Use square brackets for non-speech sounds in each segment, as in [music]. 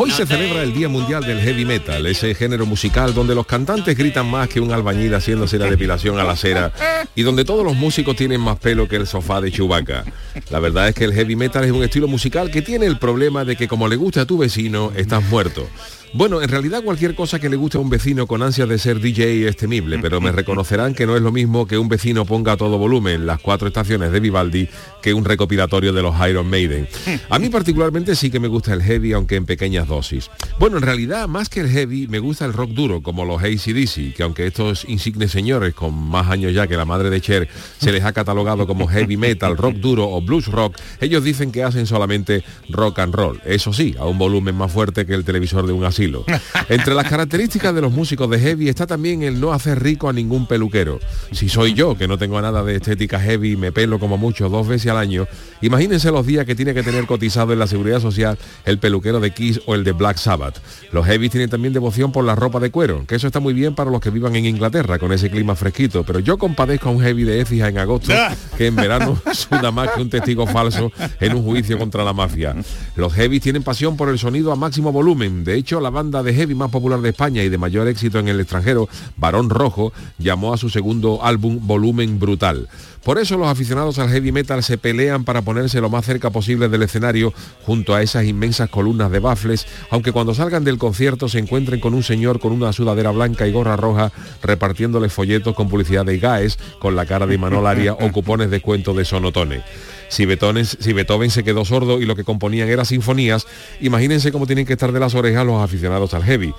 Hoy se celebra el Día Mundial del Heavy Metal, ese género musical donde los cantantes gritan más que un albañil haciéndose la depilación a la cera y donde todos los músicos tienen más pelo que el sofá de Chewbacca. La verdad es que el heavy metal es un estilo musical que tiene el problema de que como le gusta a tu vecino, estás muerto. Bueno, en realidad cualquier cosa que le guste a un vecino con ansias de ser DJ es temible, pero me reconocerán que no es lo mismo que un vecino ponga a todo volumen las cuatro estaciones de Vivaldi que un recopilatorio de los Iron Maiden. A mí particularmente sí que me gusta el heavy, aunque en pequeñas dosis. Bueno, en realidad, más que el heavy, me gusta el rock duro, como los ACDC, que aunque estos insignes señores, con más años ya que la madre de Cher, se les ha catalogado como heavy metal, rock duro o blues rock, ellos dicen que hacen solamente rock and roll. Eso sí, a un volumen más fuerte que el televisor de un asilo. Entre las características de los músicos de heavy está también el no hacer rico a ningún peluquero. Si soy yo, que no tengo nada de estética heavy, me pelo como mucho dos veces al año, imagínense los días que tiene que tener cotizado en la seguridad social el peluquero de Kiss o el de Black Sabbath. Los heavy tienen también devoción por la ropa de cuero, que eso está muy bien para los que vivan en Inglaterra con ese clima fresquito, pero yo compadezco a un heavy de Écija en agosto que en verano [laughs] suda más que un testigo falso en un juicio contra la mafia. Los heavy tienen pasión por el sonido a máximo volumen. De hecho, la banda de heavy más popular de España y de mayor éxito en el extranjero, Barón Rojo, llamó a su segundo álbum Volumen Brutal. Por eso los aficionados al heavy metal se pelean para ponerse lo más cerca posible del escenario junto a esas inmensas columnas de bafles, aunque cuando salgan del concierto se encuentren con un señor con una sudadera blanca y gorra roja repartiéndole folletos con publicidad de GAES, con la cara de Manolaria o cupones de cuento de Sonotone. Si Beethoven, si Beethoven se quedó sordo y lo que componían era sinfonías, imagínense cómo tienen que estar de las orejas los aficionados al heavy.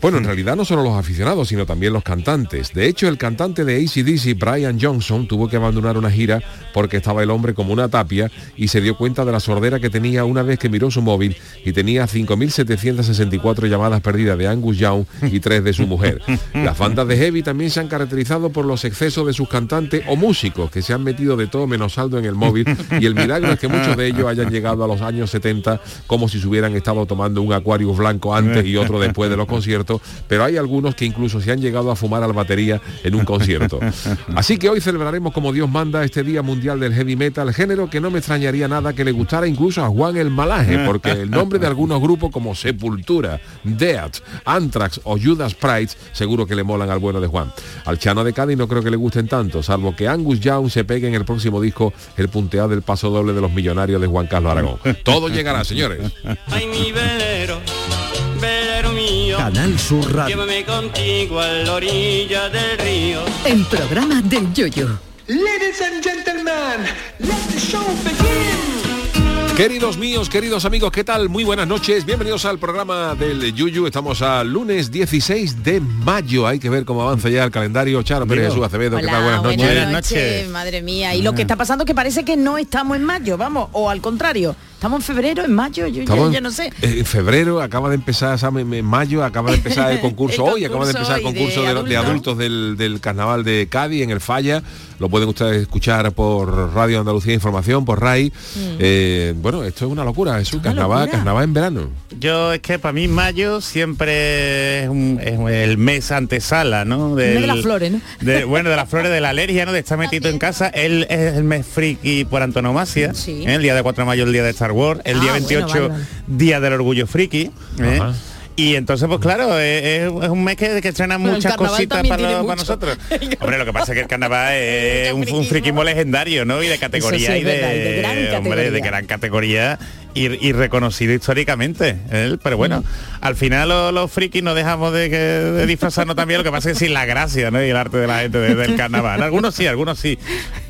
Bueno, en realidad no solo los aficionados, sino también los cantantes. De hecho, el cantante de ACDC, Brian Johnson, tuvo que abandonar una gira porque estaba el hombre como una tapia y se dio cuenta de la sordera que tenía una vez que miró su móvil y tenía 5.764 llamadas perdidas de Angus Young y tres de su mujer. Las bandas de heavy también se han caracterizado por los excesos de sus cantantes o músicos que se han metido de todo menos saldo en el móvil y el milagro es que muchos de ellos hayan llegado a los años 70 como si se hubieran estado tomando un Aquarius blanco antes y otro después de los conciertos, pero hay algunos que incluso se han llegado a fumar a la batería en un concierto. [laughs] Así que hoy celebraremos como Dios manda este Día Mundial del Heavy Metal, género que no me extrañaría nada que le gustara incluso a Juan el Malaje, porque el nombre de algunos grupos como Sepultura, Death, Anthrax o Judas Priest seguro que le molan al bueno de Juan. Al Chano de Cádiz no creo que le gusten tanto, salvo que Angus Young se pegue en el próximo disco el punteado del paso doble de los millonarios de Juan Carlos Aragón. Todo llegará, señores. Ay, mi velero, velero mío, Canal Sur Radio. llévame contigo a la orilla del río. El programa del Yoyo. Ladies and gentlemen, let the show begin. Queridos míos, queridos amigos, ¿qué tal? Muy buenas noches, bienvenidos al programa del Yuyu. Estamos a lunes 16 de mayo. Hay que ver cómo avanza ya el calendario. Charo Pérez Jesús Acevedo, ¿qué tal? Buenas noches. buenas noches. Madre mía. Y lo que está pasando es que parece que no estamos en mayo, vamos, o al contrario. Estamos en febrero, en mayo, yo ya- ya, no sé. En febrero acaba de empezar, ¿sabes? en mayo acaba de empezar el [laughs] concurso, El hoy, acaba de empezar el concurso de, de adultos. adultos del, del carnaval de Cádiz en el Falla. Lo pueden ustedes escuchar por Radio Andalucía Información, por RAI. Eh, bueno, esto es una locura, es un carnaval, locura. carnaval en verano. Yo es que para mí mayo siempre es, un- es el mes antesala, ¿no? mes de las flores, ¿no? de- bueno, de las flores de la alergia, ¿no? De estar metido en casa. Él es el mes friki por antonomasia. Sí. ¿eh? El día de 4 de mayo, el día de Star Wars. El Ah, día bueno, 28, vale, vale. día del orgullo friki. ¿eh? Y entonces, pues claro, es, es un mes que, que estrena Bueno, el muchas cositas para, nosotros. [laughs] Hombre, lo que pasa es que el carnaval [laughs] es un, un friquismo legendario, ¿no? Y de categoría sí y de, verdad, y de gran hombre, de categoría. gran categoría y, y reconocido históricamente. ¿eh? Pero bueno, Mm. al final los, los frikis no dejamos de, que- de disfrazarnos también, lo que pasa es que sin la gracia ¿no? y el arte de la gente de- del carnaval. Algunos sí, algunos sí.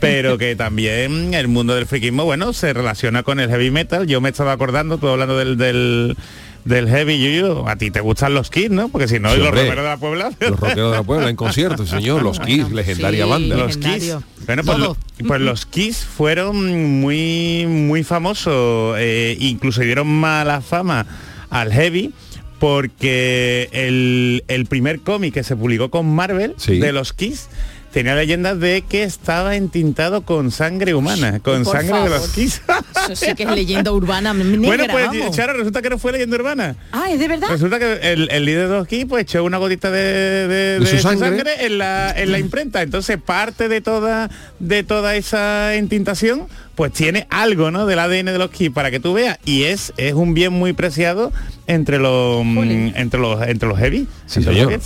Pero que también el mundo del frikismo, bueno, se relaciona con el heavy metal. Yo me estaba acordando, tú hablando del... del del heavy yuyu, a ti te gustan los Kiss, ¿no? Porque si no, Sí, los hombre. rockeros de la Puebla. Los rockeros de la Puebla en concierto, [laughs] señor, los Kiss, legendaria sí. banda. Los Kiss. Bueno, pues, lo- pues los Kiss fueron muy muy famosos, eh, incluso dieron mala fama al heavy porque el, el primer cómic que se publicó con Marvel Sí. de los Kiss tenía leyendas de que estaba entintado con sangre humana, con Por sangre de los favor. Kiss. Eso sí que es leyenda urbana negra, [laughs] bueno, pues vamos. Charo, resulta que no fue leyenda urbana. Ah, ¿es de verdad? Resulta que el, el líder de los Kiss pues echó una gotita de, de- ¿De su de su sangre? sangre, en, la, en la [laughs] imprenta. Entonces parte de toda de toda esa entintación pues tiene algo ¿no? del ADN de los Kiss para que tú veas. Y es, es un bien muy preciado entre los mm, entre los entre los heavy. Sí, entre.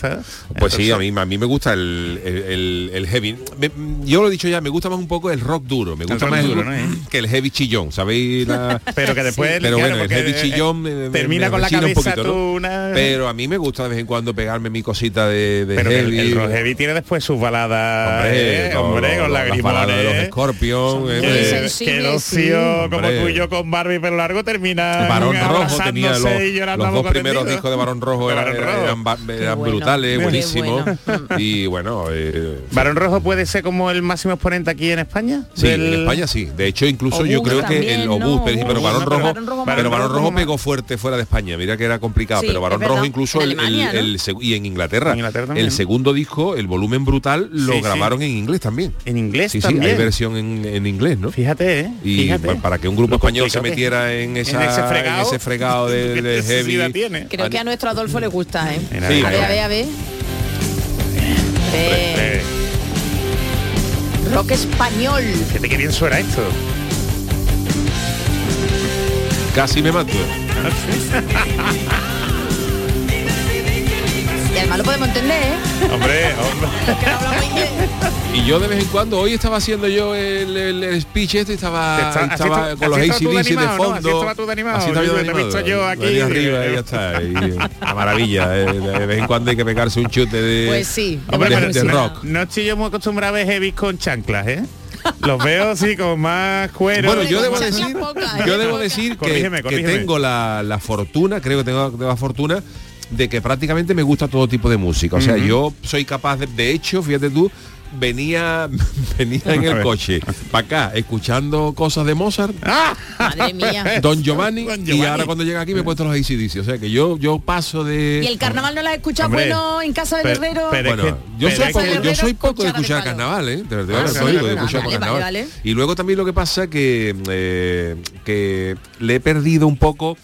Pues sí, a Entonces, mí, a mí me gusta el, el- heavy. Me- yo lo he dicho ya, me gusta más un poco el rock duro. Me gusta más el duro, rock ¿no? que el heavy chillón, ¿sabéis? La- [laughs] Pero que después Pero claro, bueno, el porque, heavy eh, chillón me- me- termina me con la rechina un cabeza poquito, ¿no? tú una- Pero a mí me gusta de vez en cuando pegarme mi cosita de, de pero heavy. el rock heavy tiene después sus baladas Hombre, eh, con- las de los eh. Scorpion, Sensibles. que sí. como Hombre. tú y yo con Barbie pero largo terminan Barón Rojo tenía los, los dos primeros discos de Barón Rojo eran, Barón Rojo. eran ba- eran bueno, brutales, buenísimos. bueno. [laughs] Y bueno, eh, Barón Rojo puede ser como el máximo exponente aquí en España. Sí, Del- en España sí. De hecho, incluso yo creo que el ¿no? Obús, pero, pero Barón no, pero Rojo, Barón Rojo pero Barón Rojo pegó fuerte fuera de España. Mira que era complicado, Sí, pero Barón Rojo incluso En el, Alemania, el- ¿no? el seg- y en Inglaterra, el segundo disco, el volumen brutal, lo grabaron en inglés también. En inglés Sí, sí, también. hay versión en, en inglés, ¿no? Fíjate, ¿eh? Y Fíjate. para que un grupo Lo español se metiera en, esa, ese en fregado, ese fregado de, ¿qué [laughs] de necesidad heavy. tiene? Creo que a nuestro Adolfo le gusta, ¿eh? Sí, a ver, a ver, a ver. Ve, Eh, rock español. fíjate qué bien suena esto. Casi me mato. [laughs] Y además lo podemos entender, ¿eh? hombre, [laughs] hombre. Que no. Y yo de vez en cuando, hoy estaba haciendo yo el, el- el speech este, estaba, Está- así estaba está- con los así de ACDC de animado, ¿no? fondo. Así estaba tú de animado. Así estaba yo de Yo te he visto yo aquí, Venía arriba y ya está. Y, la maravilla. eh, De vez en cuando hay que pegarse un chute de, Pues sí, de Hombre, de, de rock. No estoy yo muy acostumbrado a ver heavy con chanclas, ¿eh? Los veo así con más cuero. Bueno, yo debo decir, pocas, ¿eh? yo debo decir que, Corrígeme, que corrígeme. tengo la, la fortuna, creo que tengo, tengo la fortuna de que prácticamente me gusta todo tipo de música. O sea, yo soy capaz de, de hecho, fíjate tú, venía [laughs] venía en el [laughs] coche para acá escuchando cosas de Mozart. Madre mía. [laughs] Don Giovanni, Don y ahora cuando llega aquí me he puesto los ACDC. O sea que yo yo paso de. ¿Y el carnaval no lo has escuchado Hombre, bueno en casa del herrero? pero- Bueno, es que- yo, pero soy poco, yo soy poco de escuchar carnaval, ¿eh? De verdad, Ah, de sí, verdad, de vale, escuchar vale, carnaval. vale. Y luego también lo que pasa que eh, que le he perdido un poco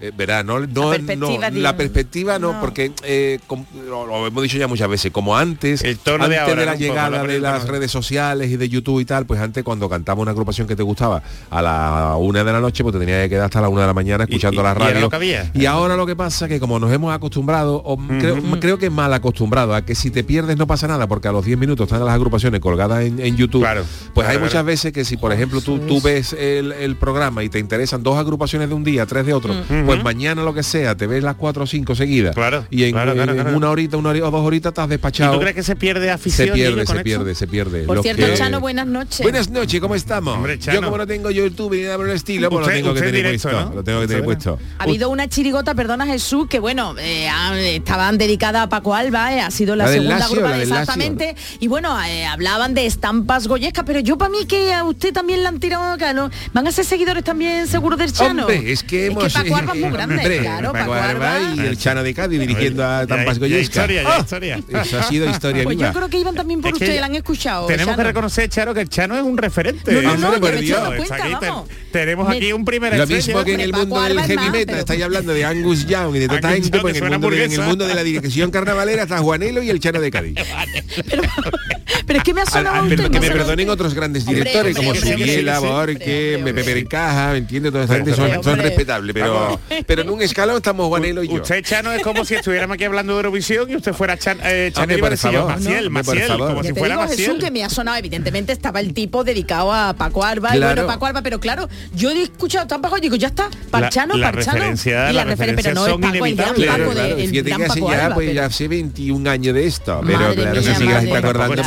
eh, verá, no, no, perspectiva, no, digo. la perspectiva no, No. porque eh, com- lo, lo hemos dicho ya muchas veces, como antes, El tono de antes ahora, la llegada de las ¿no? redes sociales y de YouTube y tal, pues antes cuando cantaba una agrupación que te gustaba a la una de la noche, pues te tenías que quedar hasta la una de la mañana escuchando y- la y radio. lo que había. Y ahora lo que pasa que como nos hemos acostumbrado, o creo, creo que mal acostumbrado, a que si te pierdes no pasa nada, porque a los 10 minutos están las agrupaciones colgadas en, en YouTube. Claro, pues hay claro, muchas claro. veces que si por ejemplo tú, tú ves el, el programa y te interesan dos agrupaciones de un día, tres de otro, pues mañana lo que sea, te ves las cuatro o cinco seguidas. Claro, Y en, claro, claro, en claro. una horita, una horita o dos horitas estás ¿Y despachado. tú crees que se pierde afición? se pierde, se pierde, se pierde. Por Los cierto, que- Chano, buenas noches. Buenas noches, ¿cómo estamos? Hombre, Yo como no tengo YouTube ni nada por el estilo, pues lo tengo que tener directo, puesto. ¿no? Lo tengo que tener puesto. Ha habido una chirigota, perdona Jesús, que bueno, eh, estaban dedicadas a Paco Alba, eh, ha sido la, segunda Lazio, grupa la exactamente. Y bueno, eh, hablaban de estampas goyescas, pero yo para mí que a usted también la han tirado acá, ¿no? Van a ser seguidores también seguro del Chano. Hombre, es que hemos... Paco [laughs] Alba muy grande, Hombre, claro, Paco Alba. y el Chano de Cádiz dirigiendo a Tampas Goyesca. historia, ya historia. [laughs] Eso ha sido historia Pues viva. yo creo que iban también por Es que usted, la han escuchado. Tenemos que Chano. reconocer, Charo, que el Chano es un referente. No, no, no, he por Dios, dado está cuenta, aquí, te- vamos. tenemos aquí un primer Lo estrella. mismo que en el mundo del heavy más, metal pero- estáis hablando de Angus Young y de Angus gente, pues que en el, suena mundo de, en el hamburguesa. mundo de la dirección carnavalera está Juanelo y el Chano de Cádiz. [laughs] [laughs] Pero, es que me ha Al- sonado al- usted, pero que me perdonen otros grandes directores hombre, como Suriela, hombre. Pepe Berencaja, ¿me entiendes? Toda esta gente son, son respetables, pero, pero en un escalón estamos Juanelo y yo. Usted, Chano, es como si estuviéramos aquí hablando de Eurovisión y usted fuera Chan, eh, Chanel Hombre, por favor, Maciel, ¿no? Por Maciel, como si fuera digo, Jesús, Maciel. que me ha sonado, evidentemente estaba el tipo dedicado a Paco Alba, y Claro. bueno, Paco Alba, pero claro, yo he escuchado tan bajo y digo, ya está, La- Parchano, la Parchano. referencia- y la la referencia, pero no son Paco, inevitables. Paco Claro, de, claro, el fíjate gran que hace Paco ya, pues hace 21 años de esto, pero claro, se sigue la acordando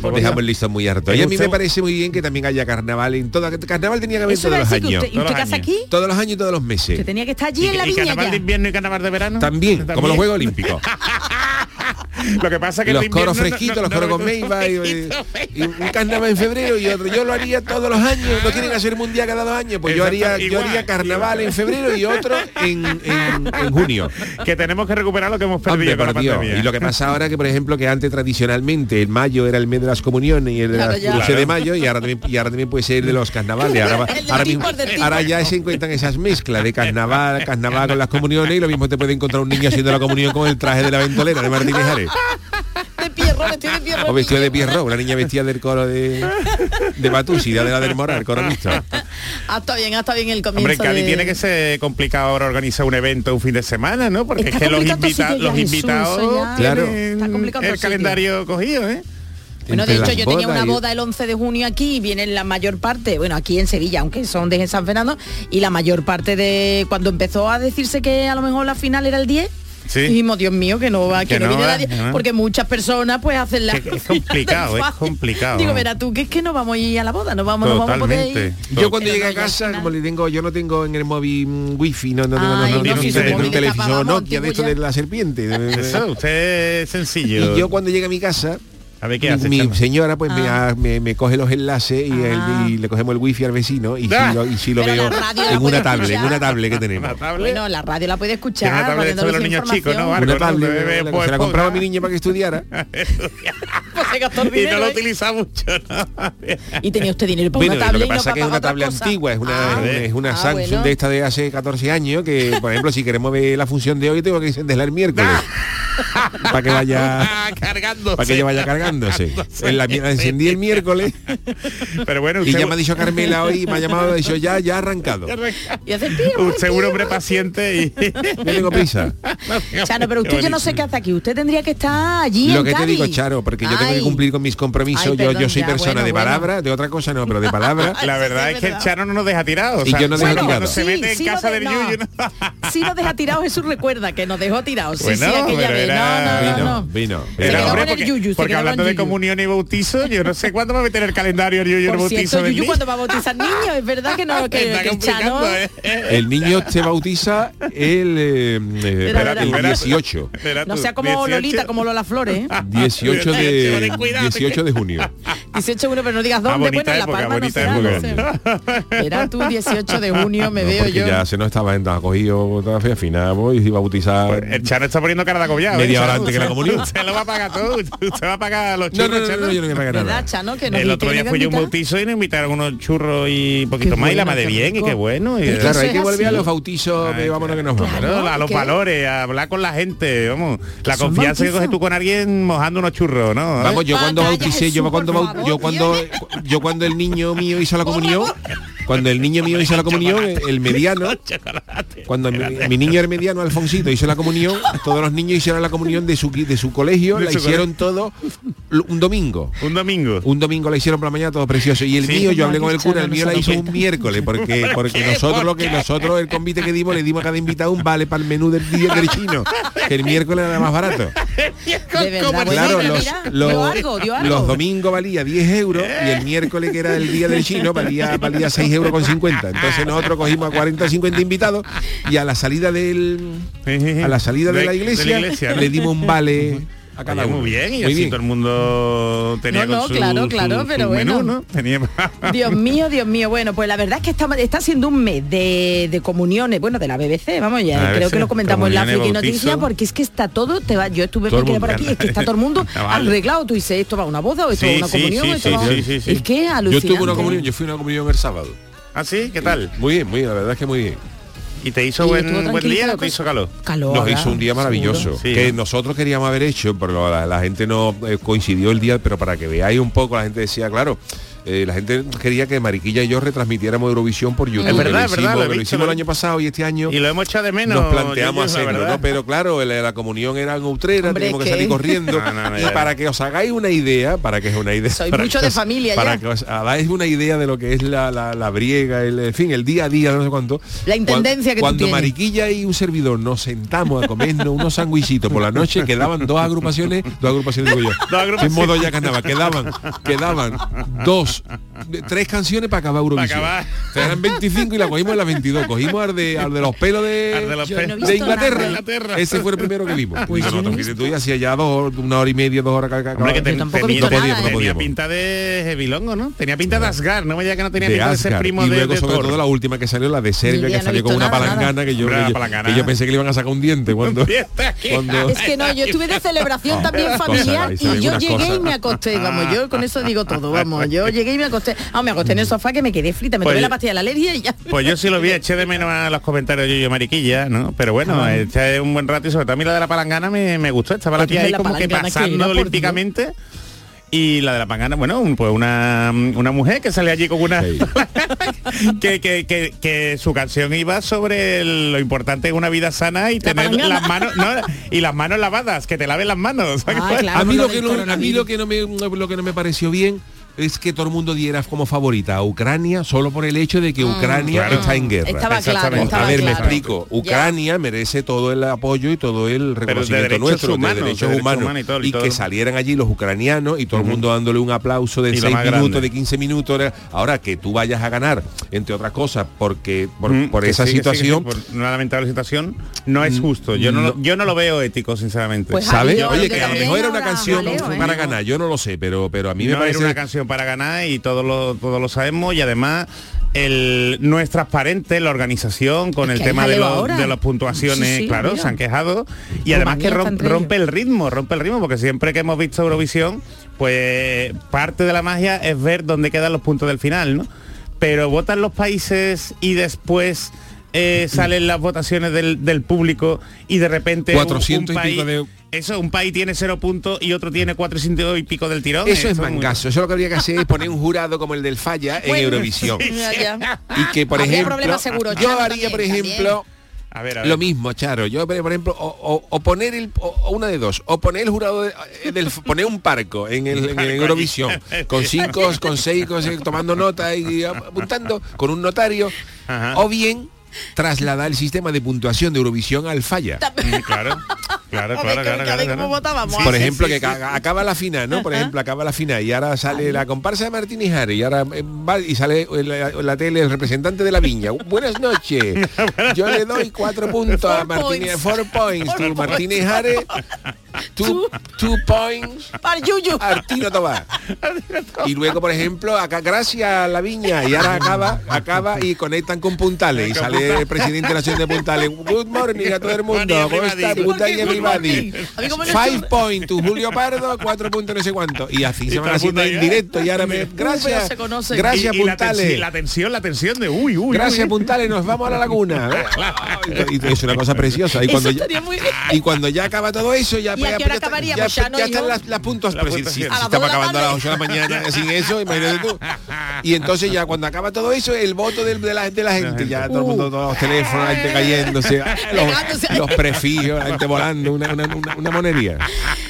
porque dejamos, el listón muy harto. Y a mí me parece muy bien que también haya carnaval en todo carnaval tenía que haber todos los años. usted, ¿y Todos usted los casa años. aquí? Todos los años y todos los meses. Que tenía que estar allí en la viña carnaval ya. de invierno y carnaval de verano. También, [laughs] como los Juegos Olímpicos. [laughs] Lo que pasa es que los coros fresquitos, no- los no- coros con Meiva y, y un carnaval en febrero y otro. Yo lo haría todos los años. No quieren hacer mundial cada dos años. Pues yo haría, yo haría carnaval igual. en febrero y otro en, en- en junio. que tenemos que recuperar lo que hemos perdido Hombre, con por la Dios. pandemia. Y lo que pasa ahora que, por ejemplo, que antes tradicionalmente el mayo era el mes de las comuniones y el de Claro, las dulce de Claro. mayo y ahora también, y ahora también puede ser el de los carnavales. Mismo- ahora ya se encuentran esas mezclas de carnaval, carnaval con las comuniones y lo mismo te puede encontrar un niño haciendo la comunión con el traje de la ventolera de Martínez Ares. De pierro, vestido de pierro. O vestido de Pierrot, una niña vestida del coro de, de Batusi, de la del Moral, coro mixto. Ah, está bien, ah, está bien el comienzo. Hombre, de- tiene que ser complicado ahora organizar un evento un fin de semana, ¿no? Porque Está es que los, invita- todo sitio ya, los invitados ya. Claro. Está el sitio. calendario cogido, ¿eh? Bueno, de hecho, yo tenía una y- boda el 11 de junio aquí y vienen la mayor parte, bueno, aquí en Sevilla, aunque son de San Fernando, y la mayor parte de cuando empezó a decirse que a lo mejor la final era el 10, Sí. dijimos, Dios mío, que no va, que, Que no, no viene va, nadie, no. porque muchas personas pues hacen la Que es complicado, es complicado. Digo, verá tú, que es que no vamos a ir a la boda, no vamos, no vamos a poder ir. Yo cuando llegué no, a casa, como le tengo, yo no tengo en el móvil mm, wifi, no, no tengo, no, no, no, no, sí, no, sí, tengo sí, un teléfono tapábamos, Nokia de esto ya. de la serpiente. Eso, usted es sencillo. Y yo cuando llegué a mi casa, A ver qué mi, hace. mi Chano? señora pues me, Ah. me, me coge los enlaces y, el- Ah. y le cogemos el wifi al vecino y Ah. si lo, y si lo veo en una tablet, en una tablet que tenemos. Una tablet. Bueno, la radio la puede escuchar. una tablet de los niños chicos, ¿no? Una ¿no? tablet, Bebé, la que pues, se la compraba a ponga. mi niña para que estudiara. [laughs] [laughs] Pues se gastó el [laughs] y no lo utiliza mucho, ¿no? Y tenía usted dinero para Bueno, una y lo tablet que y no pasa es que es una tablet antigua, es una, Ah, es una ah, Samsung bueno. de esta de hace 14 años, que por ejemplo si queremos ver la función de hoy tengo que encenderla el miércoles. [laughs] para que vaya Ah, cargándose. para que ella vaya cargándose. En la, la encendí el miércoles Pero bueno, y usted, ya me ha dicho Carmela hoy, me ha llamado y ha dicho ya, ya ha arrancado. [laughs] Y hace tío, usted es un hombre paciente y... No tengo prisa. Chano, pero usted yo no sé qué hace aquí. Usted tendría que estar allí Lo en que te digo, Charo, porque yo tengo que. Cumplir con mis compromisos. Ay, yo, yo perdón, soy ya, persona bueno, de bueno. palabra, de otra cosa no, pero de palabra. [laughs] La Sí, verdad es es que el. Chano no nos deja tirados. Y yo no dejo bueno, tirado. cuando se Sí, mete en sí casa lo de- del no. Yuyu, ¿no? Sí nos deja tirado, Jesús recuerda que nos dejó tirados. Sí, Bueno, sí, aquella vez. era- No, no, Vino, no, no. vino. El porque, hablando de comunión y bautizo, yo no sé cuándo va a meter el calendario el Yuyu el bautizo Yuyu niño. cuando va a bautizar niños, es verdad que no, que, el Chano... ¿eh? El niño se bautiza el, eh, eh, Espera, el espera. 18. Espera No sea como 18. Lolita, como Lola Flores, ¿eh? 18 de, Ten [laughs] cuidado, 18 de junio. [laughs] 18 uno, pero no digas Ah, dónde. bueno, en La Palma no será, no sé. Era tú 18 de junio, me No, veo yo. ya se nos estaba en- acogido al final voy y bautizar. Pues El Chano está poniendo cara de agobiado. Media ¿eh, hora antes que la comunión. [laughs] Usted lo va a pagar todo. Usted va a pagar los churros, no, no, no, yo no voy a pagar ¿Verdad, nada. Chano? Que El otro día fui yo a un bautizo y nos invitaron unos churros y poquito más y la madre bien y qué bueno. Y, Claro, hay que volver a los bautizos, vámonos que nos vamos. A los valores, a hablar con la gente, vamos. La confianza que coges tú con alguien mojando unos churros, ¿no? Vamos, yo cuando bauticé, yo cuando yo cuando yo cuando el niño mío hizo la comunión, cuando el niño mío hizo la comunión, el mediano, [laughs] cuando mi, mi niño el mediano Alfonsito hizo la comunión, todos los niños hicieron la comunión de su de su colegio, la hicieron todo un domingo. Un domingo. Un domingo la hicieron por la mañana todo precioso. Y el Sí. mío yo hablé con el cura, el mío la hizo un miércoles porque [laughs] porque nosotros ¿Por lo que nosotros el convite que dimos le dimos a cada invitado un vale para el menú del día del chino, que el miércoles era más barato. De verdad, bueno, Claro, los, mira, los- dio algo, dio algo. los domingos valía 10 euros y el miércoles que era el día del chino valía, valía 6 euros con 50. Entonces nosotros cogimos a 40 o 50 invitados y a la salida del a la salida de, la iglesia, ¿no? le dimos un vale a cada Oye, uno. muy bien, y Muy así bien. todo el mundo tenía No, no, con su, claro, claro, su pero menú, bueno. ¿no? [laughs] Tenía Dios mío, Dios mío. Bueno, pues la verdad es que está, está siendo un mes de, de comuniones, bueno, de la BBC, vamos, ya La creo BBC, que lo comentamos en la Friki. Noticia, porque es que está todo, te va, yo estuve por aquí, es que está todo el mundo [laughs] vale. arreglado. Tú dices, esto va a una boda o esto Sí, va a una sí, comunión. sí, esto sí, va a- sí, sí, sí. Es que Yo alucinante. tuve una comunión, yo fui a una comunión el sábado. ¿Ah, sí? ¿Qué tal? Muy bien, muy bien, la verdad es que muy bien. ¿Y te hizo Y buen, día o te cosa. hizo calor? Calor. Nos ¿verdad? hizo un día maravilloso. Sí, que ¿no? nosotros queríamos haber hecho pero la, la gente no eh, coincidió el día pero para que veáis un poco la gente decía claro eh, la gente quería que Mariquilla y yo retransmitiéramos Eurovisión por YouTube Es que lo es verdad, hicimos, lo que lo el año pasado y este año Y lo hemos echado de menos. nos planteamos hacerlo. ¿no? Pero claro, la, la comunión era en Utrera, Hombre, teníamos que que- salir corriendo. [laughs] No, no, no, y para que os hagáis una idea, para que es una idea. Soy [laughs] mucho que de familia Para ya. que os hagáis una idea de lo que es la, la, la briega, el, en fin, el día a día, no sé cuánto. La intendencia Cuan- que tú Cuando tienes. Mariquilla y un servidor nos sentamos a comernos unos sandwichitos por la noche, quedaban dos agrupaciones, dos agrupaciones digo yo. Dos agrupaciones. En modo ya carnaval, quedaban, quedaban dos tres canciones para acabar Eurovisión. acabar. O sea, eran 25 y la cogimos en las 22. Cogimos al de, al de los pelos de, Al de los Yo no he pelos. visto de Inglaterra. Ese fue el primero que vimos. Pues no, no he no, fíjate tú, y hacía ya dos, una hora y media, dos horas que que Hombre, que acababa. ten- tampoco tenía, visto no podíamos, nada, no ¿eh? tenía podíamos. pinta de Hevilongo, ¿no? Tenía pinta de Asgard, no me diga que no tenía de pinta de ser primo y de, luego de sobre Thor. todo la última que salió la de Serbia que salió con una palangana que yo, pensé que le iban a sacar un diente [laughs] cuando, Es que no, yo estuve de [laughs] celebración también familiar y yo llegué cosas. y me acosté, vamos, yo con eso digo todo, vamos, yo llegué y me acosté, ah, me acosté en el sofá que me quedé frita, me Pues tomé yo- la pastilla de la alergia y ya. Pues yo sí lo vi, eché de menos a los comentarios yo, yo mariquilla, ¿no? Pero bueno, eché un buen rato y sobre todo a mí la de la palangana me, me gustó. Estaba la Pues tía ahí la como que pasando olímpicamente. Y la de la palangana, bueno, un- pues una, una mujer que sale allí con una... Sí. [laughs] que, que, que, que su canción iba sobre el- lo importante de una vida sana y La tener las manos no, y las manos lavadas, que te laven las manos. Ah, claro. a mí lo que no, a mí coronavirus. lo que no me lo que no me pareció bien es que todo el mundo diera como favorita a Ucrania solo por el hecho de que Ucrania Claro. está en guerra. Estaba claro, estaba a ver, me explico. Ucrania merece todo el apoyo y todo el reconocimiento derechos nuestro humanos, de de derechos humanos. humanos y todo, y y todo. que salieran allí los ucranianos y todo el mundo dándole un aplauso de Y lo 6 más minutos, grande. de 15 minutos. Ahora que tú vayas a ganar, entre otras cosas, porque por, Mm, esa sí, sí, situación. por una lamentable situación, no es justo. Yo no, lo- yo no lo veo ético, sinceramente. Pues, ¿Sabes? Yo- Oye, que a lo mejor era una canción jaleo, ¿eh? para ganar, yo no lo sé, pero pero a mí me parece una canción para ganar y todos lo, todos lo sabemos y además el, no es transparente la organización con Es el tema de, las puntuaciones, Sí, sí, claro, mira. se han quejado y además que rompe el ritmo, rompe el ritmo, porque siempre que hemos visto Eurovisión, pues parte de la magia es ver dónde quedan los puntos del final, ¿no? Pero votan los países y después eh, salen las votaciones del, del público y de repente un- 400 un y pico país- de- eso, un país tiene cero puntos y otro tiene 400 y pico del tirón. Eso es muy- mangazo. Eso lo que habría que hacer es poner un jurado como el del Falla en Bueno, Eurovisión. Y que, por Habría ejemplo, yo Charo, haría, por también, ejemplo, A ver, a ver. lo mismo, Charo. Yo, por ejemplo, o, o- o poner el, o, una de dos, o poner el jurado de- eh, del, [laughs] poner un parco en, el, en, Eurovisión, [laughs] con cinco, con seis, con seis, tomando nota y apuntando, con un notario, Ajá. o bien trasladar el sistema de puntuación de Eurovisión al Falla. Mm, Claro, claro, claro, claro, claro. Por ejemplo, sí, que sí. acaba la final, ¿no? Por ejemplo, acaba la final y ahora sale la comparsa de Martínez Jare y ahora eh, va y sale en la, la tele el representante de la viña. [laughs] Buenas noches. Yo le doy cuatro puntos a Martínez, points. four points Four to points. Martínez Jare, [laughs] two, two points Para Yuyu. Artino Tobar. Y luego, por ejemplo, acá gracias a la viña y ahora acaba, acaba y conectan con Puntales y sale el presidente de la Nación de Puntales. Good morning a todo el mundo. ¿Cómo está? Good everybody. Five esto- point to Julio Pardo, cuatro puntos no sé cuánto. Y así se van haciendo en ahí, ¿eh? directo. Y ahora me, gracias, gracias y, y la, Puntales. la tensión, la tensión de uy, uy. Gracias uy. Puntales, nos vamos a la laguna. [laughs] Y, y es una cosa preciosa. Y cuando, ya, y cuando ya acaba todo eso, ya, ¿Y a ya- qué hora ya acabaríamos? ya, Ya no, ya están las, las puntos. La Pero si, puntuación. si- si A las dos estamos de la acabando a las tarde. 8 de la mañana [laughs] sin eso, imagínate tú. Y entonces ya cuando acaba todo eso, el voto del- de, la, de la gente, ya todo el mundo, todos los teléfonos, la gente cayéndose, [laughs] Pegándose. los, los prefijos, la gente volando, una, una, una, una monería.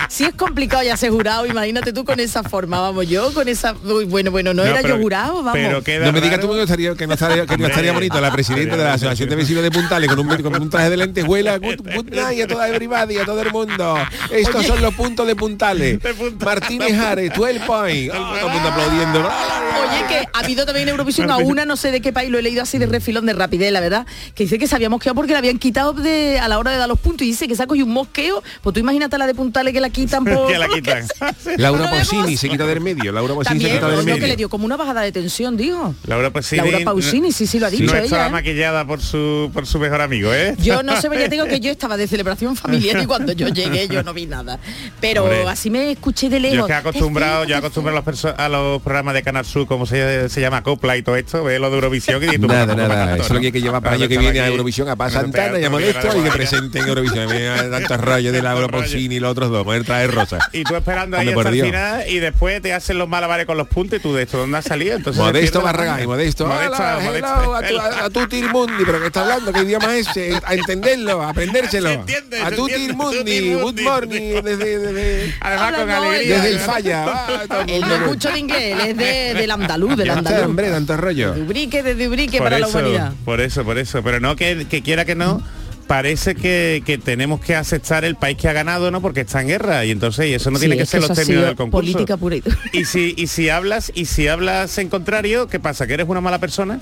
Si es complicado ya ser jurado, imagínate tú con esa forma, vamos, yo con esa... Uy, bueno, bueno, no, No, era pero- yo jurado, vamos. Pero queda No me digas tú que no estaría, que no estaría, que no estaría bonito la presidenta de la Asociación de Vecinos de Puntales con un, con un traje de lentejuela. Good, good night a toda everybody, a todo el mundo. Estos son los puntos de Puntales. De. Martínez Jare, 12 point. Ah, todo el mundo aplaudiendo. Oye, que ha habido también en Eurovisión a una, no sé de qué país, lo he leído así de refilón de rapidez, la verdad, que dice que se había mosqueado porque la habían quitado de, a la hora de dar los puntos y dice que se ha cogido un mosqueo, pues tú imagínate la de puntales que la quitan [laughs] por... Que la quitan. sea. [laughs] Laura Pausini se quita del medio. Laura Pausini se quita del coño, que medio. le dio como una bajada de tensión, digo. Laura Pausini. Laura Pausini, sí, sí, lo ha dicho No ella, estaba ¿eh? maquillada por su por su mejor amigo, ¿eh? Yo no sé, pero ya tengo que [laughs] yo estaba de celebración familiar y cuando yo llegué yo no vi nada. Pero Hombre, así me escuché de lejos. Yo es que acostumbrado, yo acostumbrado a los, perso- a los programas de Canal Sur, como se, se llama Copla y todo esto, ve lo de Eurovisión y tú, Nada, pues, nada, eso es lo que hay que llevar para el año que viene a Eurovisión, a bueno, Santana y a a y que [laughs] la- presenten Eurovisión. Tantos rollos de Laura Pausini y los otros dos, con el traje rosa. Y tú esperando ahí hasta el Dios. final y después te hacen los malabares con los puntos y tú de esto, ¿dónde has salido? Entonces Modesto la Barragán, magia. Modesto. A tu, a, a tu Tirmundi, pero que está hablando, ¿qué idioma es ese? A entenderlo, a aprendérselo. [laughs] A tu Tirmundi. good morning, desde, desde, Además con Habla, no, alegría. desde el falla. Ah, Él no mundo. es mucho de inglés, es de, del andaluz, del Ya está, andaluz. hombre, tanto rollo. De Ubrique, desde Ubrique por para eso, la humanidad. Por eso, por eso. Pero no que, que quiera que no, parece que, que tenemos que aceptar el país que ha ganado, ¿no? Porque está en guerra y entonces y eso no Sí, tiene que ser los términos del concurso. política pura. Y si y si hablas y si hablas en contrario, ¿qué pasa? ¿Que eres una mala persona?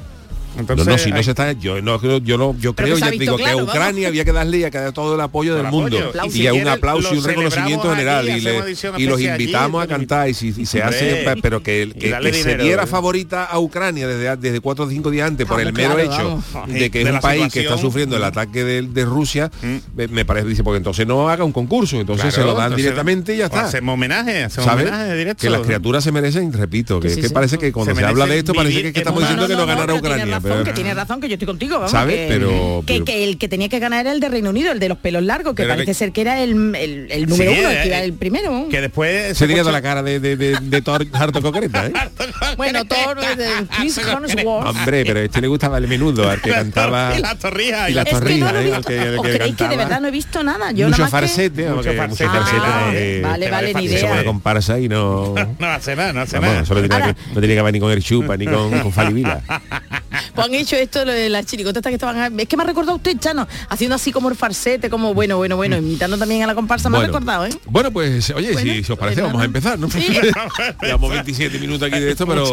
No, Entonces, no, si no hay- se está, yo no creo, yo no, yo creo, ya digo claro, que a vamos. Ucrania había que darle y a que todo el apoyo del el mundo apoyo. y Si a un aplauso y un reconocimiento general y, le- los invitamos allí, a cantar y si y se hace, pero que, que, que se diera favorita a Ucrania desde, desde cuatro o cinco días antes por el mero claro, hecho vamos. de que De es un país que está sufriendo el ataque de, de Rusia, me, me parece, dice, porque entonces no haga un concurso, entonces Claro, se lo dan directamente y ya está. Hacemos homenaje, hacemos ¿Sabes? homenaje directo. Que las criaturas se merecen, repito, que, parece que cuando Se habla de esto parece que, que estamos en diciendo que no ganara que Ucrania. Tiene razón, que tiene razón, que yo estoy contigo, vamos. ¿Sabes? Que, Pero- que, pero- que el que tenía que ganar era el de Reino Unido, el de los pelos largos, que Pero parece que- ser que era el, el- el número Sí, uno, el que eh, era el primero. Que después Se toda la cara de, de, de, de Thor harto concreta, ¿eh? Bueno, Thor, de Chris Hemsworth. Hombre, pero a este le gustaba el menudo, al que cantaba... y la torrija y la Es que torrija, no ¿eh? que- el ¿Os que creéis que de verdad no he visto nada? Yo mucho nada más que- farsete, Mucho farsete, mucho farsete, porque vale, vale, ni que se idea. una comparsa y no... [laughs] no hace nada, no hace nada. solo tenía Ahora- que, no tenía que ver ni con el chupa ni con, con Falivila. [laughs] [laughs] Pues han hecho esto lo de las chiricotas que estaban es que me ha recordado usted Chano haciendo así como el farsete como bueno bueno bueno imitando también a la comparsa me ha recordado eh bueno, pues oye, Bueno, si, si os parece, pues vamos a empezar, ¿no? Sí. [laughs] Llevamos 27 minutos aquí de esto, pero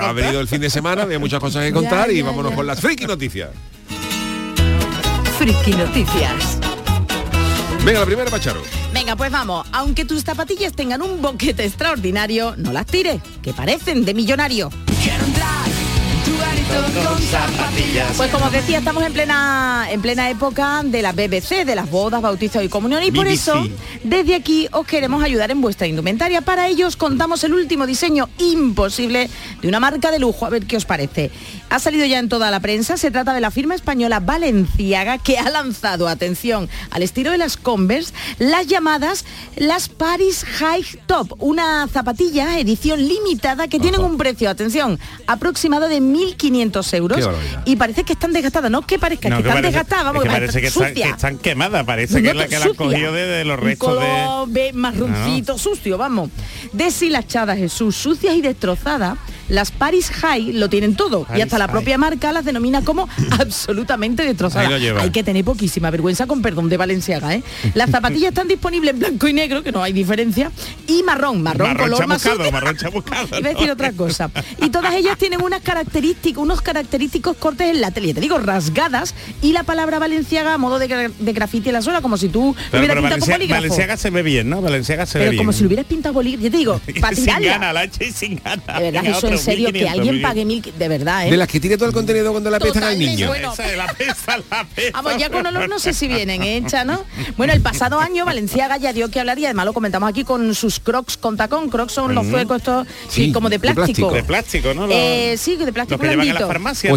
ha, venido el fin de semana, había muchas cosas que contar Ya, y vámonos ya. con las friki noticias. Friki Noticias. Venga, la primera, Pacharo. venga pues vamos aunque tus zapatillas tengan un boquete extraordinario no las tires que parecen de millonario Pues como os decía, estamos en plena en plena época de la BBC, de las bodas, bautizos y comunión y por eso desde aquí os queremos ayudar en vuestra indumentaria. Para ello os contamos el último diseño imposible de una marca de lujo, a ver qué os parece. Ha salido ya en toda la prensa, se trata de la firma española Balenciaga que ha lanzado, atención, al estilo de las Converse, las llamadas las Paris High Top, una zapatilla edición limitada que tienen un precio, atención, aproximado de 1.500 euros y parece que están desgastadas, no que parezca No, que que están parece, desgastadas, vamos, es que parece que están están, que están quemadas, parece que es la que la han sucia. cogido de, de los restos de... color ve- marroncito, sucio, vamos. Deshilachadas, Jesús, sucias y destrozadas. Las Paris High lo tienen todo y Paris hasta la High. propia marca las denomina como [clears throat] absolutamente destrozadas. Hay que tener poquísima vergüenza con perdón de Valenciaga, ¿eh? Las zapatillas están disponibles en blanco y negro, que no hay diferencia, y marrón, marrón, Marrón color más marrón chamuscado. Iba a decir otra cosa. Y todas ellas tienen unas características, unos característicos cortes en la tele, te digo, rasgadas, y la palabra Valenciaga a modo de, gra- de grafiti en la suela, como si tú Pero, hubieras pero pintado Valencia- bolígrafo. Valenciaga se ve bien, ¿no? Valenciaga se ve Pero bien. como si lo hubieras pintado bolígrafo, yo te digo, [laughs] para sin gana, la y sin gana. De verdad, eso en serio, que 1500, alguien pague mil, de verdad, ¿eh? De las que tiene todo el contenido cuando la pestan al niño. bueno. Esa es la pesa, la pesa. Vamos, ya con olor no sé si vienen, ¿eh, Chano? Bueno, el pasado año Valenciaga ya dio que hablar y además lo comentamos aquí con sus crocs con tacón. Crocs son los suecos estos sí, como de plástico. De plástico, ¿no? Los- Eh, sí, de plástico Los que llevan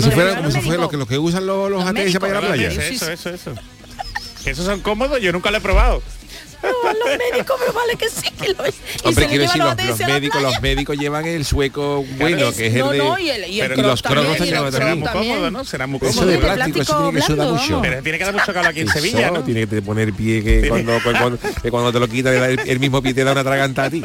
si fuera, Los como si fuera lo que, lo que usan los, los Los para ir a la playa. Eso, eso, eso, esos son cómodos, yo nunca lo he probado. No, los médicos, pero vale que sí que lo es. Y Hombre, se quiero decir, llevan los, los médicos, los médicos llevan el sueco bueno, Es- que es el no, de... no, y el, y el Pero croc los crocs también, y el croc también. Será muy cómodo, ¿no? Será muy Eso cómodo. de de plástico, eso tiene que sudar mucho. Pero tiene que dar mucho calor aquí en Sevilla, Eso, ¿no? Tiene que te poner pie que cuando, cuando, que cuando te lo quita el, el mismo pie te da una traganta a ti.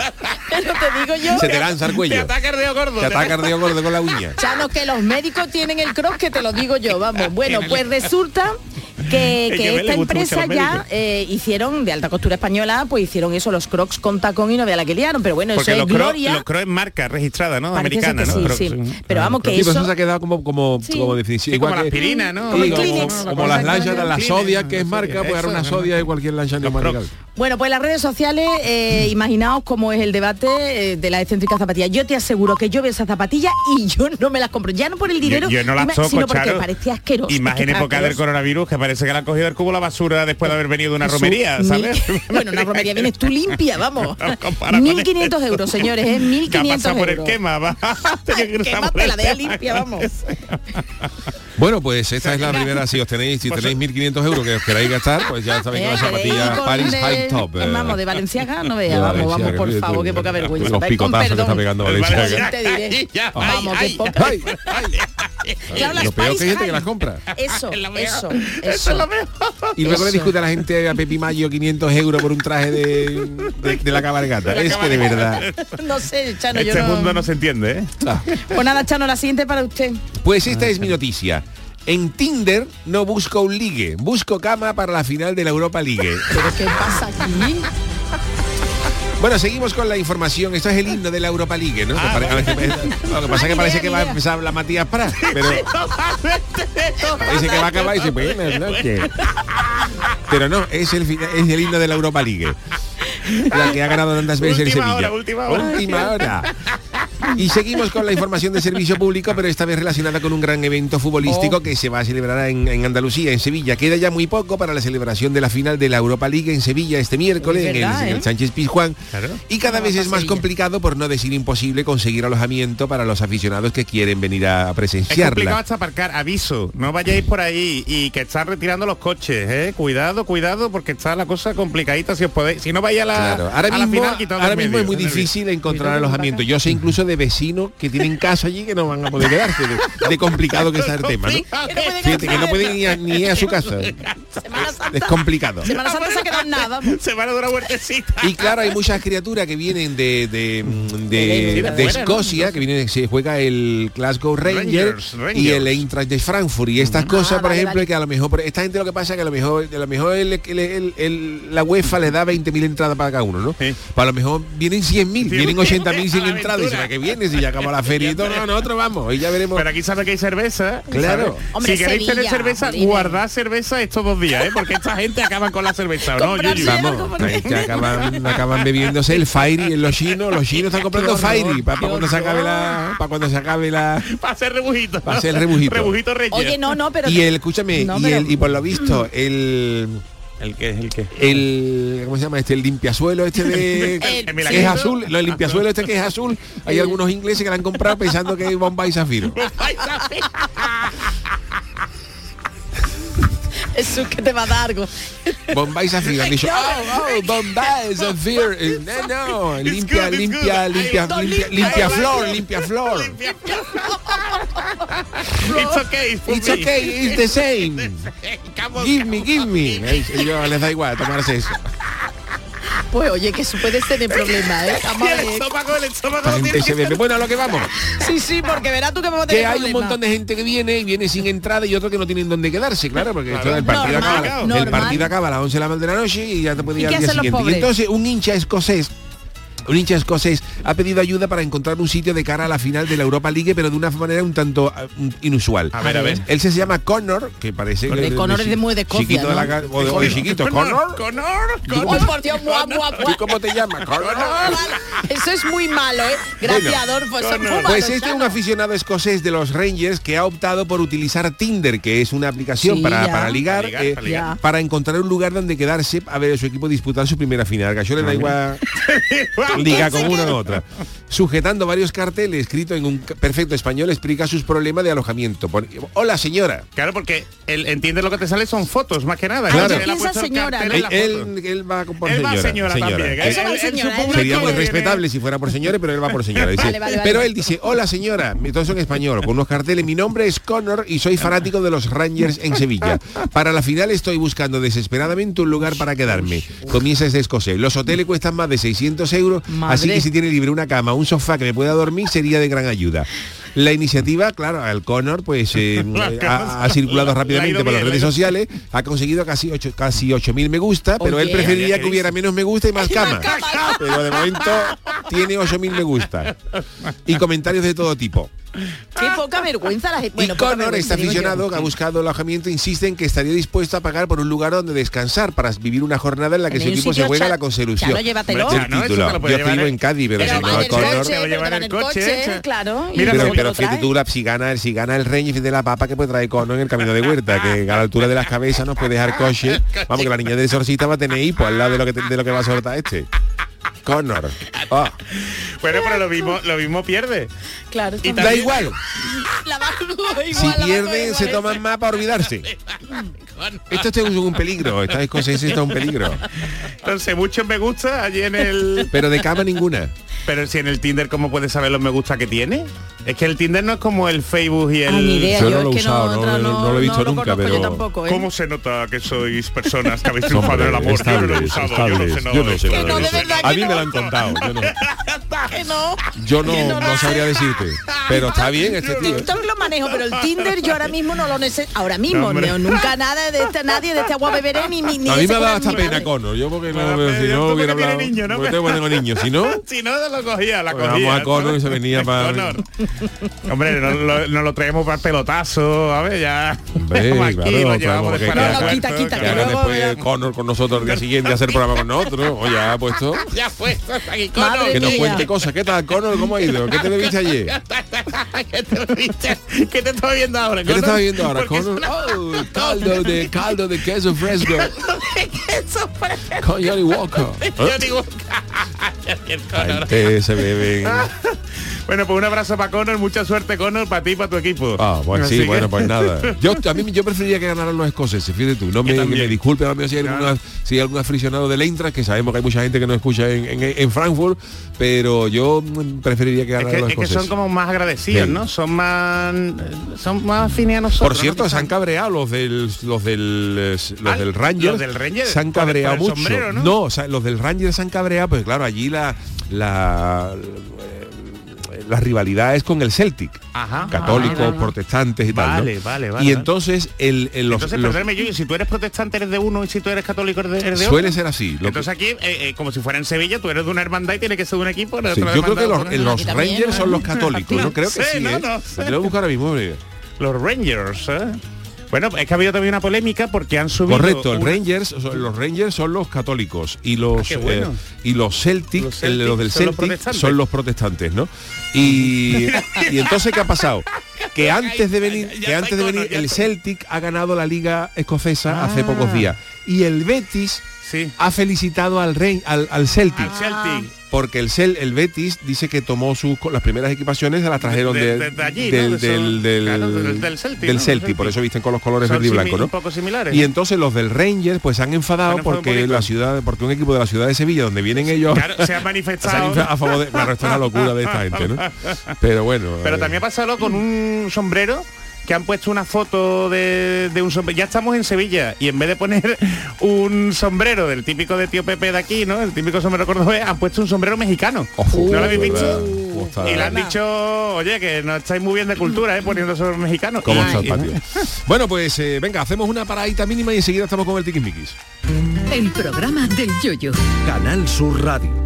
Pero te digo yo. Se te lanza el Te cuello. ataca el dedo gordo. Te ataca el dedo gordo con la uña. Chano, que los médicos tienen el croc, que te lo digo yo, vamos. Bueno, pues resulta [laughs] que, que que esta empresa ya eh, hicieron, de alta costura española, pues hicieron eso, los crocs con tacón y no vea la que liaron. Pero bueno, Porque eso los es crocs gloria. los crocs es marca registrada, ¿no? Americana, que ¿no? sí, Crocs, sí. Pero vamos, que eso... eso se ha quedado como, como, Sí. como definición. Sí, como Igual la que- aspirina, ¿no? Como Kleenex. las lanchas de las sodias, que es marca, pues ahora una sodia de cualquier lancha neumática. Bueno, pues las redes sociales, eh, imaginaos cómo es el debate eh, de la excéntrica zapatilla. Yo te aseguro que yo veo esa zapatilla y yo no me las compro. Ya no por el dinero, Yo, yo no las toco, sino porque Charo. parecía asqueroso. Y más que [laughs] en época del coronavirus, que parece que la han cogido del cubo la basura después de haber venido de una romería, ¿sabes? [laughs] bueno, una romería vienes tú limpia, [laughs] vamos. No, compara con 1.500 euros, señores, ¿eh? Que ha 1.500 pasado por el euros. quema, va. Tenía que cruzar Quema, por te el la tema. limpia, vamos. [laughs] Bueno, pues esta es la primera. Si os tenéis, si tenéis 1.500 euros que os queráis gastar, pues ya sabéis que la Eh, zapatilla con Paris de- High Top. eh, Vamos, de Valenciaga, no vea, de vamos, vamos, por favor, qué poca vergüenza. Los picotazos que está pegando Valenciaga. Te diré. [laughs] Ya, Vamos, ay, poca. Claro, las Lo peor que hay gente que las compra. Eso, eso, Eso eso. es lo mejor. Y luego le discute a la gente a Pepi Mayo 500 euros por un traje de, de, de la cabalgata. De la es que de verdad. [laughs] No sé, Chano, yo Este no... mundo no se entiende, ¿eh? Ah. Pues nada, Chano, la siguiente para usted. Pues esta es mi noticia. En Tinder no busco un ligue, busco cama para la final de la Europa League. [laughs] ¿Pero qué pasa aquí? Bueno, seguimos con la información. Esto es el himno de la Europa League, ¿no? Que pare- [laughs] Lo que pasa es que parece que va a empezar a hablar Matías Prat, pero [laughs] dice que va a acabar y dice, buenas noches. Pero no, es el, es el himno de la Europa League. La que ha ganado tantas veces Última Sevilla. hora, última hora. Última hora. Y seguimos con la información de servicio público, pero esta vez relacionada con un gran evento Oh. futbolístico que se va a celebrar en, en Andalucía, en Sevilla. Queda ya muy poco para la celebración de la final de la Europa League en Sevilla este miércoles, Es en el, en ¿eh? Sánchez Pizjuán. Claro. Y cada vez es más Sevilla. complicado, por no decir imposible, conseguir alojamiento para los aficionados que quieren venir a Es complicado presenciarla. hasta aparcar, aviso, no vayáis por ahí y que están retirando los coches, ¿eh? Cuidado, cuidado, porque está la cosa complicadita si os podéis. Si no vais a la, Claro, ahora a la mismo, final, ahora mismo medio, es muy difícil encontrar alojamiento. Yo sé incluso de vecinos que tienen casa allí que no van a poder quedarse, de, de complicado que está el [laughs] tema, ¿no? Fíjate que no pueden ir a- ni ir a su casa. [laughs] Semana Santa. Es complicado. Semana Santa se quedan nada. Se van a dar una vueltecita. Y claro, hay muchas criaturas que vienen de, de, de- de de. Escocia, que vienen, se juega el Glasgow Ranger Rangers, y Rangers. el Eintracht de Frankfurt. Y estas cosas, por Ah, ejemplo, que a lo mejor, por- esta gente lo que pasa es que a lo mejor, a lo mejor el- el- el- el- la UEFA le da 20.000 entradas para cada uno, ¿no? Sí. Pues a lo mejor vienen 100.000, vienen [laughs] 80.000 sin A la entradas. Y será que viene, si ya acaba la [laughs] feria y todo, no, nosotros vamos, y ya veremos. Pero aquí sabe que hay cerveza. Claro. ¿sabes? Hombre, si queréis tener cerveza, Oliver. guardad cerveza estos dos días, ¿eh? Porque esta gente acaba con la cerveza, ¿o ¿no? Yuyu? algo Vamos, porque- ahí que acaban, acaban bebiéndose el Fairy en los chinos, los chinos están comprando Fairy para qué cuando se acabe la para cuando se acabe la Para hacer rebujito. Pa' hacer rebujito. rebujito relleno. Oye, no, no, pero... y el escúchame No, y pero- el y por lo visto el ¿El qué es el qué? el ¿cómo se llama este? El limpiasuelo este de [laughs] El- que es azul, no, el limpiasuelo este que es azul. Hay algunos ingleses que lo han comprado pensando que es Bombay Zafiro. Eso que te va a dar algo. Bombay Zafiro. Han dicho, oh, oh, Bombay Zafiro. No, no, limpia, good, it's limpia, good. limpia, limpia, limpia limpia. flor, limpia flor. It's okay. It's okay, it's the same. Give me, give me. Yo les da igual tomarse eso. Pues oye, que eso puede tener problemas, ¿eh? [laughs] Vamos Y a el estómago, el estómago lo tiene que. Bueno, a lo que vamos. Sí, sí, porque verás tú que vamos a Que tener hay un montón de gente que viene y viene sin entrada y otros que no tienen dónde quedarse, claro, porque esto, el, partido Normal, acaba, el normal. partido acaba a las 11 de la de la noche y ya te puede ¿Y ir al día siguiente. Y entonces un hincha escocés un hincha escocés ha pedido ayuda para encontrar un sitio de cara a la final de la Europa League, pero de una manera un tanto ah, un- inusual. A ver, a ver. Él se llama Connor, que parece que De Connor es de muy de Escocia, chiquito de la ¿no? o de, o de chiquito, Connor. Connor, Ay, Connor. por Dios, mua, mua, mua. ¿Tú cómo te llamas? Connor. Eso es muy malo, ¿eh? Gracias, Bueno, Adolfo. Es muy Pues este es un aficionado escocés de los Rangers que ha optado por utilizar Tinder, que es una aplicación Sí, para, para ligar, Para ligar, eh, para ligar. Para encontrar un lugar donde quedarse a ver a su equipo disputar su primera final. Que a yo le da igual liga con una u otra. [laughs] Sujetando varios carteles escrito en un perfecto español, explica sus problemas de alojamiento. Hola señora. Claro, porque él entiende lo que te sale son fotos, más que nada. Claro. Él ha el señora, en Él, él, él va por Él señora. va señora, también. que- Eso va Él- él- señora, su él va público Sería muy que- respetable si fuera por señores, pero él va por señora. Dice, Vale, vale, vale. Pero él dice, hola señora, eso en español, con unos carteles, mi nombre es Connor y soy fanático de los Rangers en Sevilla. Para la final estoy buscando desesperadamente un lugar para quedarme. Comienza desde Escocia. Los hoteles cuestan más de 600 euros, Madre. así que si tiene libre una cama, un sofá que me pueda dormir, sería de gran ayuda. La iniciativa, claro, al Connor, pues eh, [laughs] ha, ha circulado rápidamente por las redes sociales, ha conseguido casi 8 casi 8000 me gusta, pero él preferiría ¿Qué que hubiera menos me gusta y más [laughs] cama. Pero de momento tiene 8000 me gusta. Y comentarios de todo tipo. Qué poca vergüenza la gente. y poca Connor, este aficionado que ha buscado alojamiento, insiste en que estaría dispuesto a pagar por un lugar donde descansar para vivir una jornada en la que su equipo se juega la consecución. Llévatelo. Título. lo puede Yo escribo en- Cádiz, pero, Pero si no el Connor... coche, pero el va coche, echa. claro. y Mira, pero, luego pero lo fíjate trae. tú, la- si gana, si gana el rey de la papa que puede traer cono en el camino de huerta, que a la altura de las cabezas nos puede dejar coche. [laughs] Vamos, que la niña del exorcista va a tener hipo al lado de lo que, de lo que va a soltar este. Connor. Ah, Bueno, pero lo mismo, lo mismo pierde. Claro. Y da igual. [laughs] La bajo igual, Si la igual, se toman más para olvidarse. [laughs] Esto es un peligro. Esta escocesa está un peligro. Entonces, muchos me gusta allí en el... Pero de cama ninguna. Pero si en el Tinder, ¿cómo puedes saber los me gusta que tiene? Es que el Tinder no es como el Facebook y el... Ah, ni idea, Yo yo, no lo he usado, no, lo he visto no nunca, pero- tampoco, ¿eh? ¿Cómo se nota que sois personas que habéis triunfado en el amor? Estables, yo no lo he usado, yo no sé estables. nada Yo sé de eso. A mí me lo han contado. yo no. [laughs] No. Yo no, no sabría decirte. [laughs] Pero está bien este tío. TikTok lo manejo, pero el Tinder yo ahora mismo no lo necesito. Ahora mismo, nunca nada de este, nadie de este agua beberé ni, ni, ni A mí me ha dado hasta pena. Conor. Yo porque no, tú hubiera hablado. porque tengo, niños. Si no, [laughs] si no lo cogía, la Pues cogía. vamos a Conor y se venía para-. [laughs] Hombre, no, lo, no lo traemos para el pelotazo, a ver, ya. Hombre, [laughs] aquí, claro, lo claro, llevamos porque de que para haga- quita, quita, que luego después. Conor con nosotros el día siguiente a hacer programa con nosotros. O [laughs] ya ha puesto. Ya fue, hasta aquí, Madre Conor. Que nos mía. cuente cosas. ¿Qué tal, Conor? ¿Cómo ha ido? ¿Qué te bebiste ayer? ¿Qué te viste? ¿Qué te estás viendo ahora? ¿Qué te estás viendo ahora, una- Oh, caldo de caldo de queso fresco Eso fue- con Johnny Walker. El Conor. gente se bebe. Bueno, pues un abrazo para Conor, mucha suerte Conor, para ti y para tu equipo. Ah, bueno, Así sí, que- bueno, pues nada. [laughs] Yo a mí yo preferiría que ganaran los escoceses, fíjate tú. No me, disculpe si hay, alguna- si hay algún aficionado del Eintracht, que sabemos que hay mucha gente que nos escucha en, en- en Frankfurt, pero yo mm, preferiría que Es ganaran que, los es que escoceses. son como más agradecidos, Sí. ¿no? Son más son más afines a nosotros. Por cierto, ¿no? se han cabreado los del los del los Ah, del Rangers. los del Rangers, se han por el- cabreado por el mucho. sombrero, ¿no? o sea, los del Rangers se han cabreado, pues claro, allí la la la rivalidad es con el Celtic. Ajá. Católicos, Ah, protestantes y tal. ¿no? Vale, vale, vale, Y entonces el, el- los, Entonces, los- perdóname, Yuyu, si tú eres protestante eres de uno y si tú eres católico eres de, eres de suele otro. ser así. Lo que- Entonces aquí, eh, eh, como si fuera en Sevilla, tú eres de una hermandad y tienes que ser de un equipo. de Sí, yo creo que los, los también, Rangers ¿no? son los católicos, [laughs] ¿no? Creo que Sí, no, ¿eh? no Lo sé. que buscar mismo. hombre. Los Rangers, ¿eh? Bueno, es que ha habido también una polémica porque han subido... Correcto, el una- Rangers, los Rangers son los católicos y los Ah, bueno. eh, y los Celtic, Los el- los del son los Celtic son los protestantes, ¿no? Y, [laughs] y entonces qué ha pasado? Que antes de venir, que antes de venir el. Celtic ha ganado la liga escocesa hace Ah. pocos días y el Betis Sí. ha felicitado al Rey, al, al Celtic. Celtic. Porque el, Cel, el Betis dice que tomó sus las primeras equipaciones se las trajeron De- del- de- de allí, del, del, del, claro, del- del Celtic, del ¿no? Celtic, Del por eso visten con los colores Son verde y blanco, ¿no? un poco similares. Y entonces los del Rangers pues se han enfadado porque la ciudad, porque un equipo de la ciudad de Sevilla donde vienen ellos Claro, se han [laughs] se han manifestado. a favor de claro, esto es una locura de esta gente, ¿no? [laughs] Pero bueno. Pero eh, también ha pasado con un sombrero que han puesto una foto de, de un sombrero. Ya estamos en Sevilla y en vez de poner [laughs] un sombrero del típico de tío Pepe de aquí, ¿no? El típico sombrero cordobés, han puesto un sombrero mexicano. ojo, ¿No lo habéis visto? verdad, ¿cómo está? Y le han dicho, oye, que no estáis muy bien de cultura, ¿eh? Poniendo sobre mexicano. ¿Cómo está el patio? [laughs] Bueno, pues eh, venga, hacemos una paradita mínima y enseguida estamos con el tiquismiquis. El programa del yoyo. Canal Sur Radio.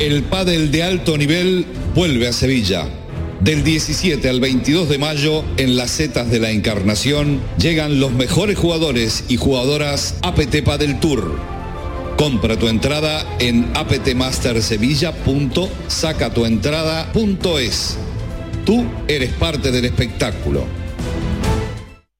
El pádel de alto nivel vuelve a Sevilla. Del 17 al 22 de mayo, en las setas de la Encarnación, llegan los mejores jugadores y jugadoras APT Padel Tour. Compra tu entrada en aptmastersevilla.sacatuentrada.es. Tú eres parte del espectáculo.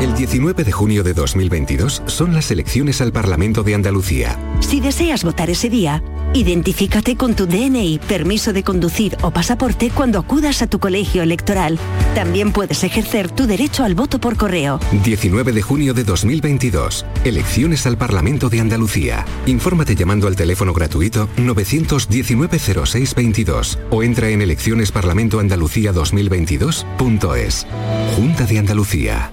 El 19 de junio de 2022 son las elecciones al Parlamento de Andalucía. Si deseas votar ese día, identifícate con tu DNI, permiso de conducir o pasaporte cuando acudas a tu colegio electoral. También puedes ejercer tu derecho al voto por correo. 19 de junio de 2022. Elecciones al Parlamento de Andalucía. Infórmate llamando al teléfono gratuito 919-0622 o entra en eleccionesparlamentoandalucía2022.es. Junta de Andalucía.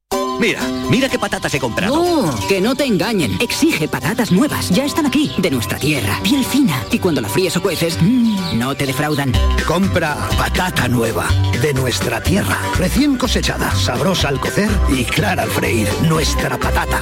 Mira, mira qué patatas he comprado. No, que no te engañen. Exige patatas nuevas. Ya están aquí, de nuestra tierra. Piel fina. Y cuando la fríes o cueces, mmm, no te defraudan. Compra patata nueva, de nuestra tierra. Recién cosechada, sabrosa al cocer y clara al freír. Nuestra patata.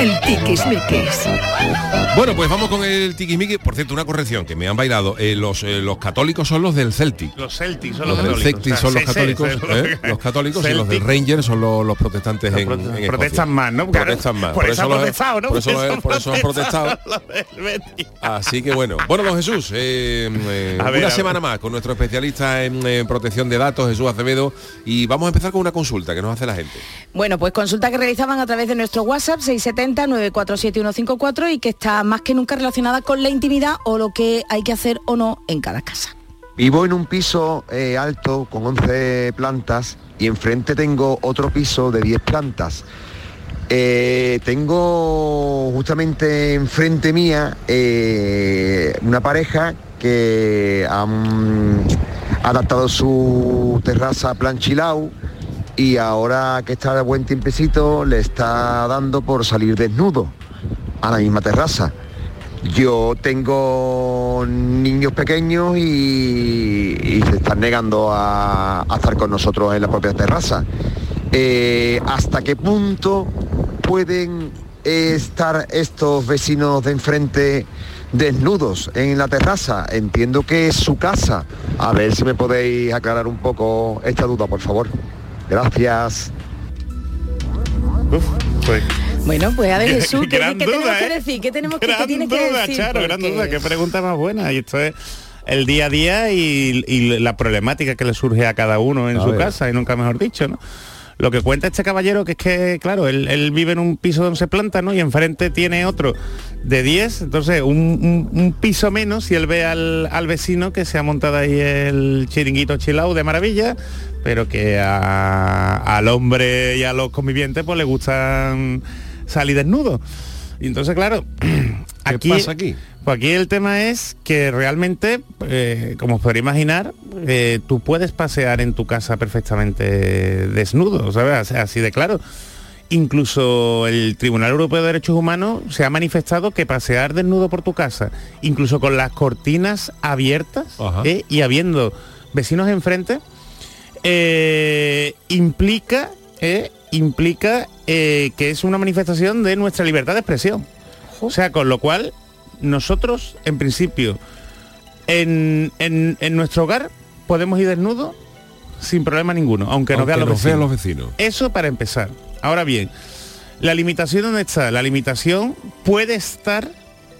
El tiquismiquis. Bueno, pues vamos con el tiquismiquis. Por cierto, una corrección que me han bailado. Eh, los, eh, los católicos son los del Celtic. Los Celtic son Los los, del católicos. Celtic O sea, son los católicos, ¿eh? los católicos y los del. Rangers son los, los protestantes en, en Escocia. protestan más, ¿no? Protestan más. por eso han protestado, ¿no? Por eso, Por eso los- por eso han protestado. Así que bueno. Bueno, don Jesús, eh, eh, una ver. semana más con nuestro especialista en eh, protección de datos, Jesús Acevedo, y vamos a empezar con una consulta que nos hace la gente. Bueno, pues consulta que realizaban a través de nuestro WhatsApp 670-947-154 y que está más que nunca relacionada con la intimidad o lo que hay que hacer o no en cada casa. Vivo en un piso eh, alto con 11 plantas y enfrente tengo otro piso de 10 plantas. Eh, tengo justamente enfrente mía eh, una pareja que han adaptado su terraza a y ahora que está de buen tiempecito le está dando por salir desnudo a la misma terraza. Yo tengo niños pequeños y, se están negando a, a estar con nosotros en la propia terraza. Eh, ¿Hasta qué punto pueden estar estos vecinos de enfrente desnudos en la terraza? Entiendo que es su casa. A ver si me podéis aclarar un poco esta duda, por favor. Gracias. Pues, Bueno, pues a ver [laughs] Jesús, ¿qué, Gran qué duda, tenemos ¿eh? que decir? ¿Qué tenemos que, qué gran tienes que duda, decir? Charo, gran duda, qué pregunta más buena. Y esto es el día a día y, y la problemática que le surge a cada uno en A su ver. casa, y nunca mejor dicho, ¿no? Lo que cuenta este caballero que es que, claro, él, vive en un piso de 11 plantas, ¿no? Y enfrente tiene otro de 10, entonces un, piso menos y él ve al, al vecino que se ha montado ahí el chiringuito chilao de maravilla, pero que al hombre y a los convivientes pues le gustan salir desnudos. Y entonces, claro, [clears throat] aquí, pasa aquí? Pues aquí el tema es que realmente, eh, como os podría imaginar, eh, tú puedes pasear en tu casa perfectamente desnudo, ¿sabes? Así de claro. Incluso el Tribunal Europeo de Derechos Humanos se ha manifestado que pasear desnudo por tu casa, incluso con las cortinas abiertas ¿eh? y habiendo vecinos enfrente, implica, implica que es una manifestación de nuestra libertad de expresión. O sea, con lo cual, nosotros, en principio, en, en- en nuestro hogar podemos ir desnudos sin problema ninguno, aunque nos Aunque vean los nos vean vecinos. los vecinos. Eso para empezar. Ahora bien, la limitación dónde está? La limitación puede estar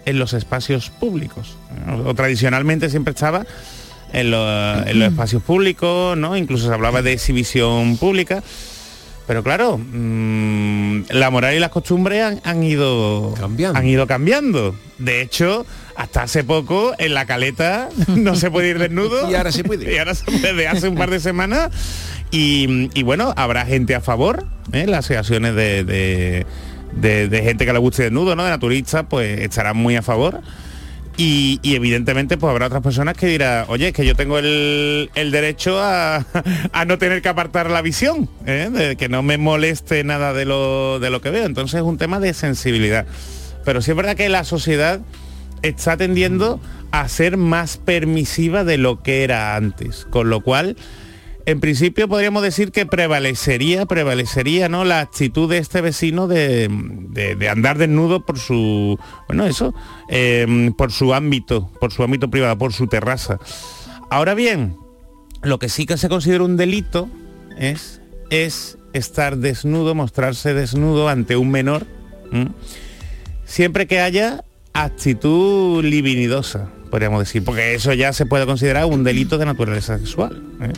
en los espacios públicos. O, o tradicionalmente siempre estaba en, lo- en los [clears throat] espacios públicos, ¿no? Incluso se hablaba de exhibición pública. Pero claro, mm, la moral y las costumbres han, han ido cambiando. han ido cambiando. De hecho, hasta hace poco en la caleta [laughs] no se puede ir desnudo. Y ahora se puede. [laughs] Y ahora se puede hace un par de semanas. Y, y bueno, habrá gente a favor, ¿eh? las asociaciones de, de- de- de gente que le guste desnudo, ¿no? De naturistas, pues estarán muy a favor. Y, evidentemente pues habrá otras personas que dirán, oye, es que yo tengo el, derecho a, [laughs] a no tener que apartar la visión, ¿eh? de que no me moleste nada de lo, de lo que veo. Entonces es un tema de sensibilidad. Pero sí es verdad que la sociedad está tendiendo a ser más permisiva de lo que era antes. Con lo cual, en principio podríamos decir que prevalecería, prevalecería ¿no? la actitud de este vecino de, de- andar desnudo por su, bueno, eso, eh, por su ámbito, por su ámbito privado, por su terraza. Ahora bien, lo que sí que se considera un delito es, es estar desnudo, mostrarse desnudo ante un menor, siempre que haya actitud libidinosa, podríamos decir, porque eso ya se puede considerar un delito de naturaleza sexual. ¿eh?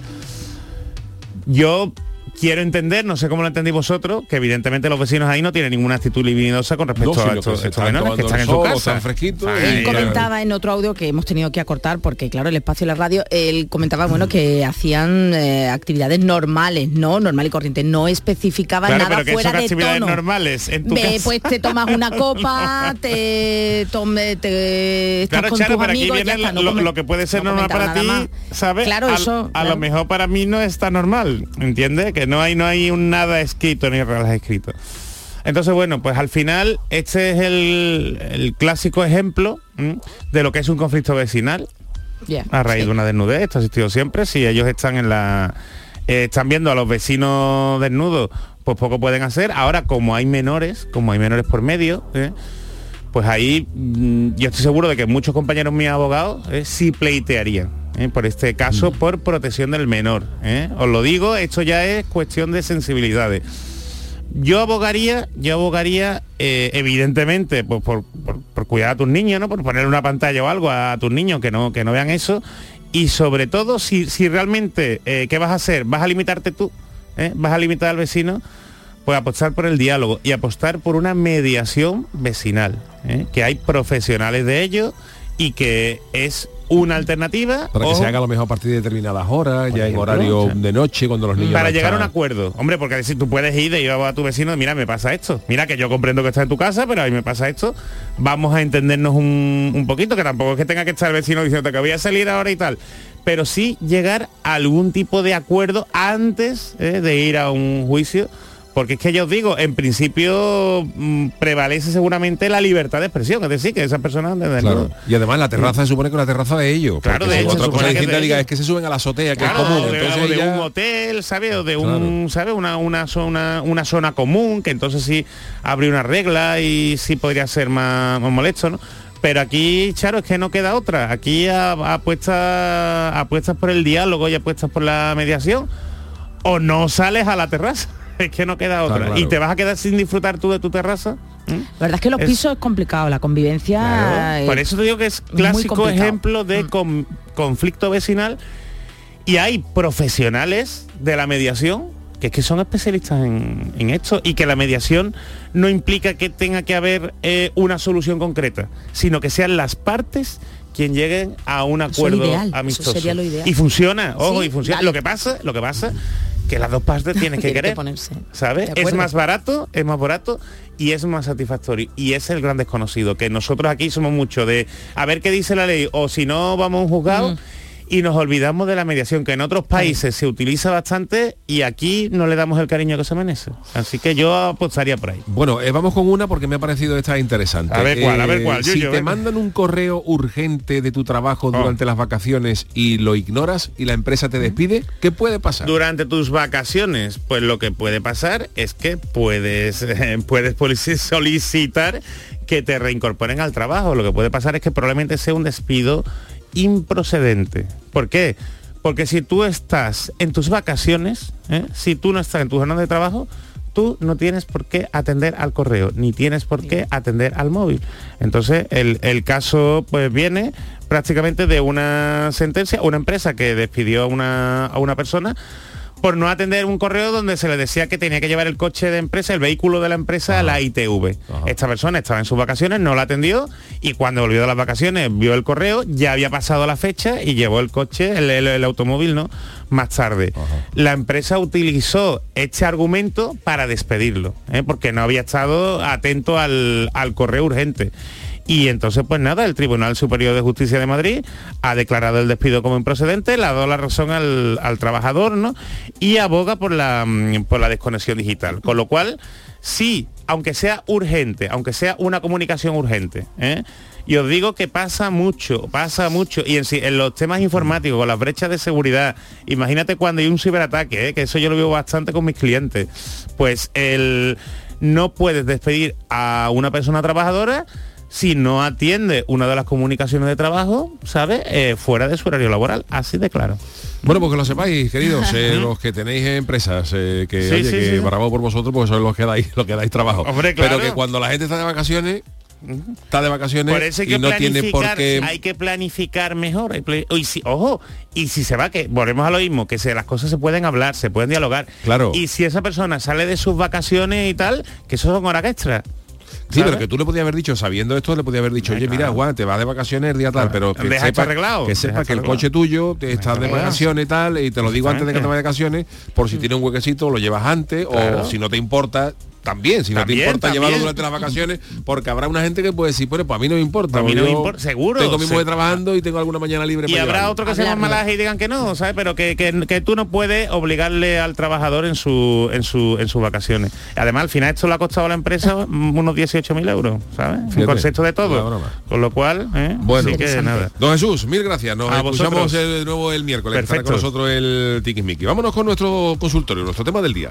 Yo quiero entender, no sé cómo lo entendéis vosotros, que evidentemente los vecinos ahí no tienen ninguna actitud libidinosa con respecto No, a estos, que estos menores que están en su sol, casa. están fresquitos y- Él comentaba en otro audio que hemos tenido que acortar porque claro el espacio de la radio él comentaba bueno que hacían eh, actividades normales no normal y corriente no especificaba Claro, nada pero que fuera son de actividades tono normales en tu Ve, casa. pues te tomas una [laughs] copa te tome, te estás Claro, con Charo, tus pero aquí amigos viene está, lo, que puede ser no normal para ti. ¿sabes? Claro, a, eso, a claro. lo mejor para mí no está normal, ¿entiendes? Que no hay no hay un nada escrito ni reglas escrito. Entonces, bueno, pues al final este es el, el clásico ejemplo ¿m? de lo que es un conflicto vecinal a raíz sí. de una desnudez. Esto ha existido siempre. Si ellos están en la eh, están viendo a los vecinos desnudos, pues poco pueden hacer. Ahora, como hay menores, como hay menores por medio, ¿eh? pues ahí mm, yo estoy seguro de que muchos compañeros míos abogados ¿eh? sí pleitearían ¿eh? por este caso por protección del menor. ¿eh? Os lo digo, esto ya es cuestión de sensibilidades. Yo abogaría, yo abogaría, eh, evidentemente, pues, por, por- por cuidar a tus niños, ¿no? Por poner una pantalla o algo a, tus niños que no, que no vean eso. Y sobre todo, si, si realmente, ¿qué vas a hacer? ¿Vas a limitarte tú? ¿Vas a limitar al vecino? Pues apostar por el diálogo y apostar por una mediación vecinal, ¿eh? que hay profesionales de ello y que es una alternativa Para que se haga a lo mejor a partir de determinadas horas, ya en horario o sea, de noche, cuando los niños para no llegar a un acuerdo. Hombre, porque si tú puedes ir de ir a tu vecino, mira, me pasa esto. Mira que yo comprendo que está en tu casa, pero a mí me pasa esto. Vamos a entendernos un, un poquito, que tampoco es que tenga que estar el vecino diciendo que voy a salir ahora y tal. Pero sí llegar a algún tipo de acuerdo antes eh, de ir a un juicio. Porque es que ya os digo, en principio mm, prevalece seguramente la libertad de expresión, es decir, que esas personas Claro. Y además la terraza se supone que es una terraza de ellos. Claro, de hecho, otra cosa que de diga ellos. es que se suben a la azotea, que es común. de, Entonces un hotel, ¿sabes? O de un, ¿sabes? Una, una zona, una zona común, que entonces sí habría una regla y sí podría ser más, más molesto, ¿no? Pero aquí, Charo, es que no queda otra. Aquí apuestas apuestas por el diálogo y apuestas por la mediación. O no sales a la terraza. Es que no queda otra. claro. Y te vas a quedar sin disfrutar tú de tu terraza. La verdad es que los Es- pisos es complicado, la convivencia. Claro. eh, Por eso te digo que es clásico. Mm. ejemplo de con- conflicto vecinal y hay profesionales de la mediación que es que son especialistas en, en esto y que la mediación no implica que tenga que haber eh, una solución concreta, sino que sean las partes quien lleguen a un Eso es acuerdo eso amistoso. sería lo ideal. Y funciona, ojo, Sí, y funciona. dale. Lo que pasa, lo que pasa que las dos partes tienen que [laughs] Tiene que querer. ponerse ¿Sabes? Es más barato, es más barato y es más satisfactorio. Y es el gran desconocido, que nosotros aquí somos mucho de a ver qué dice la ley o si no vamos a un juzgado. Y nos olvidamos de la mediación, que en otros países se utiliza bastante y aquí no le damos el cariño que se merece. Así que yo apostaría por ahí. Bueno, eh, vamos con una porque me ha parecido esta interesante. A ver cuál, a ver cuál, Si te venga. mandan un correo urgente de tu trabajo Oh. durante las vacaciones y lo ignoras y la empresa te despide, ¿qué puede pasar? Durante tus vacaciones, pues lo que puede pasar es que puedes, [laughs] eh, puedes solicitar que te reincorporen al trabajo. Lo que puede pasar es que probablemente sea un despido improcedente. ¿Por qué? Porque si tú estás en tus vacaciones, ¿eh? si tú no estás en tu jornada de trabajo, tú no tienes por qué atender al correo, ni tienes por qué atender al móvil. Entonces, el, el caso pues viene prácticamente de una sentencia, una empresa que despidió a una, a una persona por no atender un correo donde se le decía que tenía que llevar el coche de empresa, el vehículo de la empresa a la ITV. Esta persona estaba en sus vacaciones, no la atendió y cuando volvió de las vacaciones vio el correo, ya había pasado la fecha y llevó el coche, el, el- el automóvil, ¿no? Más tarde. La empresa utilizó este argumento para despedirlo, ¿eh? porque no había estado atento al, al correo urgente. Y entonces, pues nada, el Tribunal Superior de Justicia de Madrid ha declarado el despido como improcedente, le ha dado la razón al, al trabajador, ¿no? Y aboga por la, mm, por la desconexión digital. Con lo cual, sí, aunque sea urgente, aunque sea una comunicación urgente, ¿eh? y os digo que pasa mucho, pasa mucho, y en, en los temas informáticos, con las brechas de seguridad, imagínate cuando hay un ciberataque, ¿eh? que eso yo lo veo bastante con mis clientes, pues el no puedes despedir a una persona trabajadora si no atiende una de las comunicaciones de trabajo, ¿sabes? Eh, fuera de su horario laboral, así de claro. Bueno, pues que lo sepáis, queridos, eh, los que tenéis empresas, eh, que, Sí, oye, sí, que sí. por vosotros, porque sois los que dais, los que dais trabajo. Hombre, claro. Pero que cuando la gente está de vacaciones, está de vacaciones Por eso hay y no tiene por qué... hay que planificar mejor. y si- ojo, y si se va, que volvemos a lo mismo, que se, las cosas se pueden hablar, se pueden dialogar. Claro. Y si esa persona sale de sus vacaciones y tal, que eso son horas extras. Sí, pero que tú le podías haber dicho, sabiendo esto, le podías haber dicho, oye, mira, Juan, te vas de vacaciones el día tal, pero que Deja sepa, arreglado, que, sepa que el coche tuyo te estás de vacaciones y tal, y te lo digo antes de que te vayas de vacaciones, por si tiene un huequecito, lo llevas antes, o si no te importa, también, si no También, te importa también. llevarlo durante las vacaciones, porque habrá una gente que puede decir, bueno, pues a mí no me importa. A mí no me importa, seguro, Tengo mi mujer trabajando y tengo alguna mañana libre Y para habrá llevarlo. otro que se llama malaje y digan que no, ¿sabes? Pero que, que- que tú no puedes obligarle al trabajador en su en su en sus vacaciones. Además, al final esto le ha costado a la empresa mm, unos 18.000 euros, ¿sabes? Un Fíjate, concepto de todo. Con lo cual, ¿eh? Bueno, Así que nada. Don Jesús, mil gracias. Nos A escuchamos vosotros. el- de nuevo el miércoles. que Estará con Perfecto. nosotros el Tiquismiqui. Vámonos con nuestro consultorio, nuestro tema del día.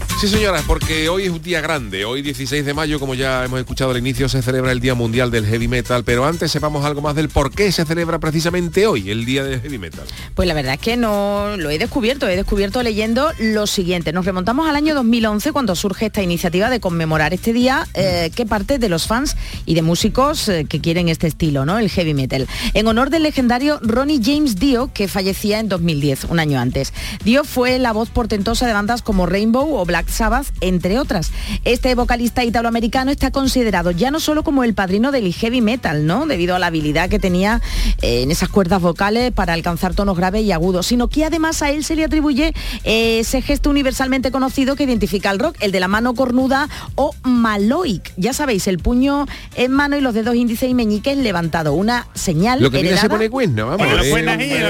Sí, señoras, porque hoy es un día grande. Hoy, 16 de mayo, como ya hemos escuchado al inicio, se celebra el Día Mundial del Heavy Metal. Pero antes sepamos algo más del por qué se celebra precisamente hoy el Día del Heavy Metal. Pues la verdad es que no lo he descubierto, he descubierto leyendo lo siguiente. Nos remontamos al año 2011 cuando surge esta iniciativa de conmemorar este día eh, que parte de los fans y de músicos eh, que quieren este estilo, ¿no? El heavy metal. En honor del legendario Ronnie James Dio que fallecía en 2010, un año antes. Dio fue la voz portentosa de bandas como Rainbow o Black Sabbath, entre otras. Este vocalista italoamericano está considerado ya no solo como el padrino del heavy metal, ¿no? Debido a la habilidad que tenía eh, en esas cuerdas vocales para alcanzar tonos graves y agudos, sino que además a él se le atribuye eh, ese gesto universalmente conocido que identifica al rock, el de la mano cornuda o maloic. Ya sabéis, el puño en mano y los dedos índice y meñiques levantado, una señal Lo que viene se heredada- pone cuerno, vamos. Bueno, eh,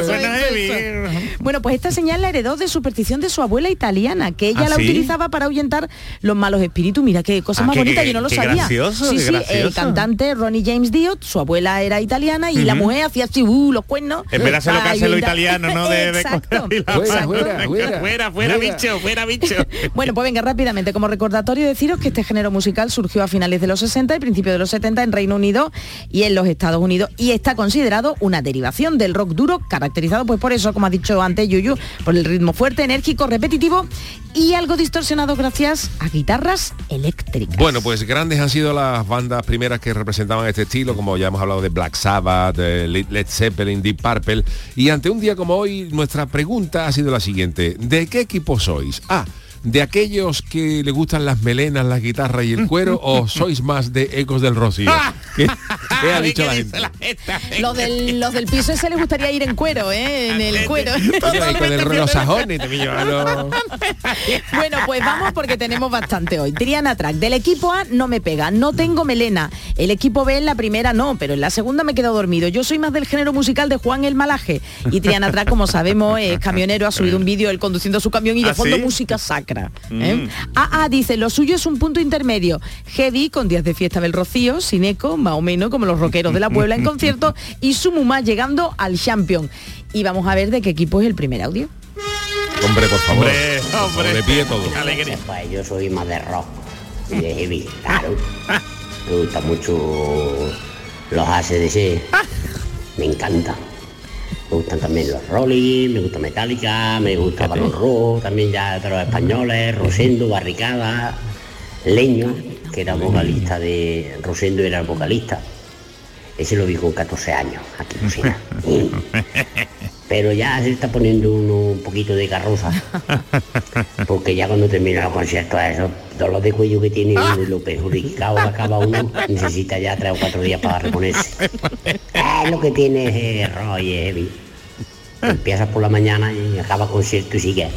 eh. Bueno, pues esta señal la heredó de superstición de su abuela italiana, que ella ¿Ah, la sí? utilizaba para ahuyentar los malos espíritus. Mira qué cosa Ah, más qué- bonita, qué- yo no lo qué sabía. gracioso, sí, qué sí, el cantante Ronnie James Dio, su abuela era italiana y la mujer hacía así, uh, los cuernos. En vez de hacer lo que para hace lo ahuyentar- italiano, ¿no? De, de [laughs] Exacto. fuera, Fuera. bicho, fuera, bicho. [laughs] Bueno, pues venga, rápidamente, como recordatorio deciros que este género musical surgió a finales de los 60 y principios de los 70 en Reino Unido y en los Estados Unidos y está considerado una derivación del rock duro, caracterizado pues por eso, como ha dicho antes Yuyu, por el ritmo fuerte, enérgico, repetitivo y algo distorsionado gracias a guitarras eléctricas. Bueno, pues grandes han sido las bandas primeras que representaban este estilo, como ya hemos hablado de Black Sabbath, de Led Zeppelin, Deep Purple. Y ante un día como hoy, nuestra pregunta ha sido la siguiente. ¿De qué equipo sois? Ah, ¿de aquellos que le gustan las melenas, las guitarras y el cuero? ¿O [laughs] sois más de Ecos del Rocío? [laughs] ¿Qué, qué ha dicho la gente? Los del, los del piso ese les gustaría ir en cuero, ¿eh? En el cuero. Oye, y con el los sajones [laughs] también Bueno, pues vamos porque tenemos bastante hoy. Triana Track, del equipo A no me pega, no tengo melena. El equipo B en la primera no, pero en la segunda me he quedado dormido. Yo soy más del género musical de Juan el Malaje. Y Triana Track, como sabemos, es camionero, ha subido un vídeo él conduciendo su camión y de ¿Ah, fondo sí? música sacra. ¿eh? Mm. AA dice, lo suyo es un punto intermedio. Heavy, con días de fiesta del Rocío, sin eco, más o menos como los rockeros de la Puebla en concierto, y su mamá llegando al Champion. Y vamos a ver de qué equipo es el primer audio. Hombre, por favor. Hombre, hombre. Le pide todo. Qué alegría. Pues yo soy más de rock y de heavy, claro. [laughs] Me gusta mucho los ACDC. Me encanta. Me gustan también los Rolling, me gusta Metallica, me gusta Balón Rojo, también ya de los españoles, Rosendo, Barricada, Leño, que era vocalista de... Rosendo era el vocalista. Ese lo vi con 14 años, aquí en Lucina. [laughs] Pero ya se está poniendo uno un poquito de carroza. Porque ya cuando termina los conciertos, esos dolor de cuello que tiene uno y lo perjudicado que acaba uno, necesita ya tres o cuatro días para reponerse. [laughs] Es lo que tiene es Roy Heavy. Empiezas por la mañana y acaba concierto y sigue.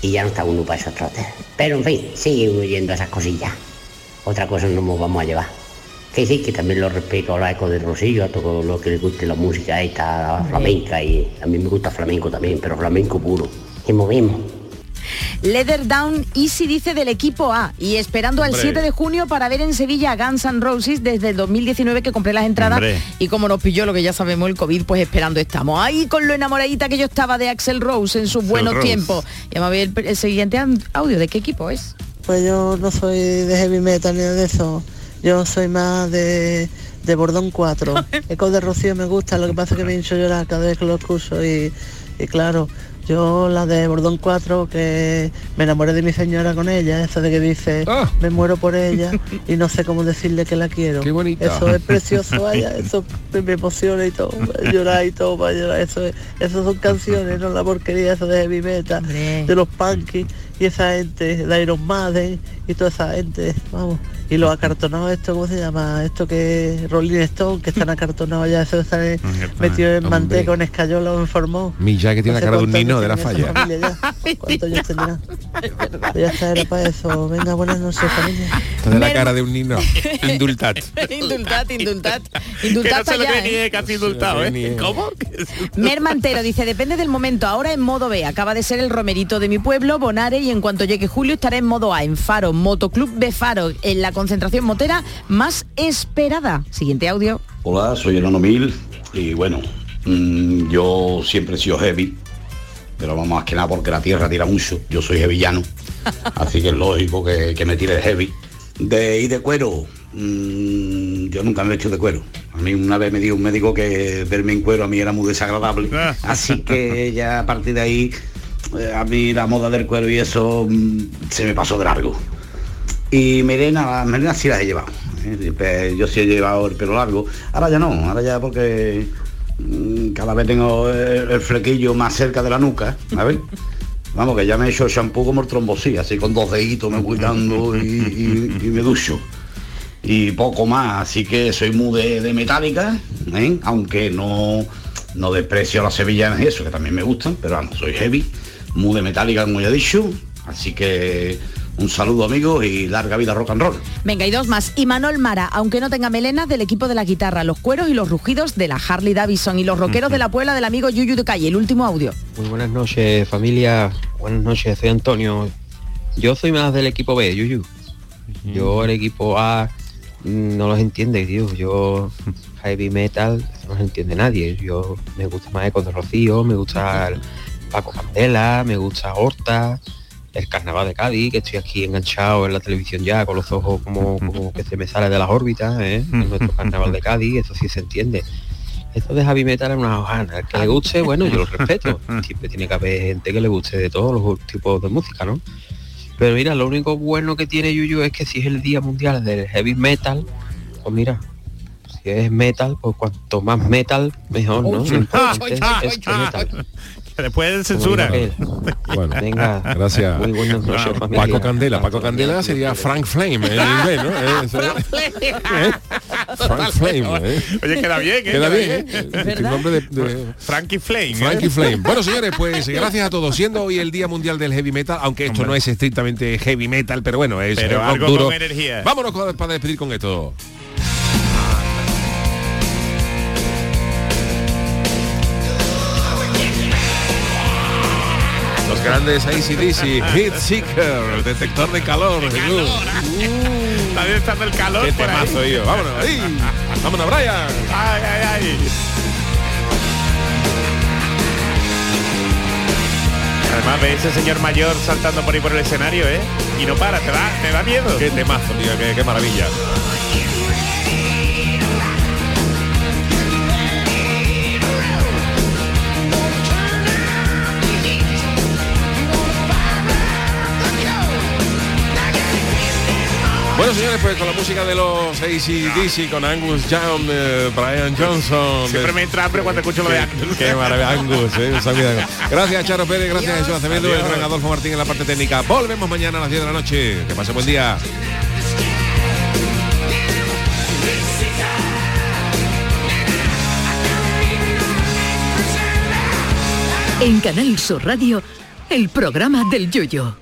Y ya no está uno para esos trotes. Pero en fin, sigue uno yendo a esas cosillas. Otra cosa no nos vamos a llevar. Que sí, que también lo respeto a la eco de Rosillo, a todo lo que le guste la música esta la flamenca y a mí me gusta flamenco también, pero flamenco puro. Y movimos. Leather Down Easy dice del equipo A y esperando al Hombre. 7 de junio para ver en Sevilla a Guns N' Roses desde el 2019 que compré las entradas Hombre. y como nos pilló lo que ya sabemos el COVID pues esperando estamos ahí con lo enamoradita que yo estaba de Axel Rose en sus buenos Rose. tiempos y vamos a ver el, el siguiente audio de qué equipo es Pues yo no soy de heavy metal ni de eso. Yo soy más de, de Bordón 4. [laughs] Eco de Rocío me gusta, lo que pasa es que me hincho llorar cada vez que lo escucho y, y claro, yo la de Bordón 4 que me enamoré de mi señora con ella, eso de que dice me muero por ella [laughs] y no sé cómo decirle que la quiero. Qué bonita. Eso es precioso, vaya, eso me, emociona y todo, [laughs] llorar y todo, para llorar. Eso, es- eso son canciones, no la porquería esa de heavy metal, de los punky y esa gente, de Iron Maiden y toda esa gente, vamos. Y los acartonados, esto, ¿cómo se llama? Esto que Rolling Stone, que están acartonados ya, eso están metidos en manteca, en escayola o en formol. Mi ya que tiene la No sé cara de un nino de la tiene falla. [laughs] ¿Cuántos años tendrá? Pues ya está, era para eso. Venga, buenas noches, familia. De la cara de un nino. [laughs] Indultat. indultat, indultat. [laughs] Que Indultat no se lo allá, cree ni ¿eh? casi indultado, ¿eh? ¿Cómo? Mermantero dice, depende del momento. Ahora en modo B. Acaba de ser el romerito de mi pueblo, Bonare, y en cuanto llegue julio estaré en modo A, en Faro, Motoclub de Faro, en la concentración motera más esperada. Siguiente audio. Hola, soy Enano Mil y bueno, mm, yo siempre he sido heavy, pero no más que nada porque la tierra tira mucho, yo soy heavillano, [laughs] así que es lógico que, que me tire el heavy. De ir de cuero, mm, yo nunca me he hecho de cuero. A mí una vez me dijo un médico que verme en cuero a mí era muy desagradable, así que [laughs] ya a partir de ahí eh, a mí la moda del cuero y eso mm, se me pasó de largo. Y Melena, las melenas sí las he llevado. ¿eh? Yo sí he llevado el pelo largo. Ahora ya no, ahora ya porque mm, cada vez tengo el, el flequillo más cerca de la nuca, a ver. [laughs] Vamos, que ya me he hecho shampoo como el trombosí, así con dos deditos me voy dando y, y- y me ducho. Y poco más, así que soy muy de, de metálica, ¿eh? aunque no, no desprecio a las sevillanas y eso, que también me gustan, pero vamos, soy heavy, muy de metálica como ya he dicho, así que un saludo amigos y larga vida rock and roll. Venga, y dos más. Y Manol Mara, aunque no tenga melenas, del equipo de la guitarra, los cueros y los rugidos de la Harley Davidson y los rockeros de la Puebla del amigo Yuyu de Calle. El último audio. Muy buenas noches familia, buenas noches, soy Antonio. Yo soy más del equipo B, Yuyu. Yo el equipo A mm, no los entiende, tío. Yo heavy metal no los entiende nadie. Yo me gusta más Eco de Rocío, me gusta el Paco Candela, me gusta Horta, el carnaval de Cádiz, que estoy aquí enganchado en la televisión ya, con los ojos como, como que se me sale de las órbitas, ¿eh? En nuestro carnaval de Cádiz, eso sí se entiende. Esto de heavy metal es una hojana. El que le guste, bueno, yo lo respeto. [laughs] Siempre tiene que haber gente que le guste de todos los tipos de música, ¿no? Pero mira, lo único bueno que tiene Yuyu es que si es el Día Mundial del Heavy Metal, pues mira, si es metal, pues cuanto más metal, mejor, ¿no? [laughs] Metal. Que [laughs] después censura. [laughs] Bueno, venga, gracias. Muy buenas noches, familia. Paco Candela. Paco Candela sería Frank Flame en inglés, ¿no? [laughs] Eh, eso- Frank Flame. ¿eh? Oye, queda bien, ¿eh? Queda bien, ¿eh? El nombre de, de- Frankie Flame. ¿eh? Frankie Flame. Bueno, señores, pues gracias a todos. Siendo hoy el Día Mundial del Heavy Metal, aunque esto no es estrictamente heavy metal, pero bueno, es Pero algo duro. con energía. Vámonos para despedir con esto. Los grandes ACDC, Heat Seeker, detector de calor. Jesús. Está bien estando el calor Qué por ahí. temazo, yo. Vámonos, ahí. Vámonos, Brian. Ay, ay, ay. Además ve ese señor mayor saltando por ahí por el escenario, ¿eh? Y no para, te da, te da miedo. Qué temazo, tío, qué, qué maravilla. Bueno, señores, pues con la música de los ACDC, con Angus Young, eh, Brian Johnson. Siempre me entra hambre cuando escucho lo de Angus. Qué maravilla, Angus. eh, un saludo. Gracias, Charo Pérez, gracias, Jesús Acevedo, el gran Adolfo Martín en la parte técnica. Volvemos mañana a las 10 de la noche. Que pase buen día. En Canal Sur Radio, el programa del Yoyo.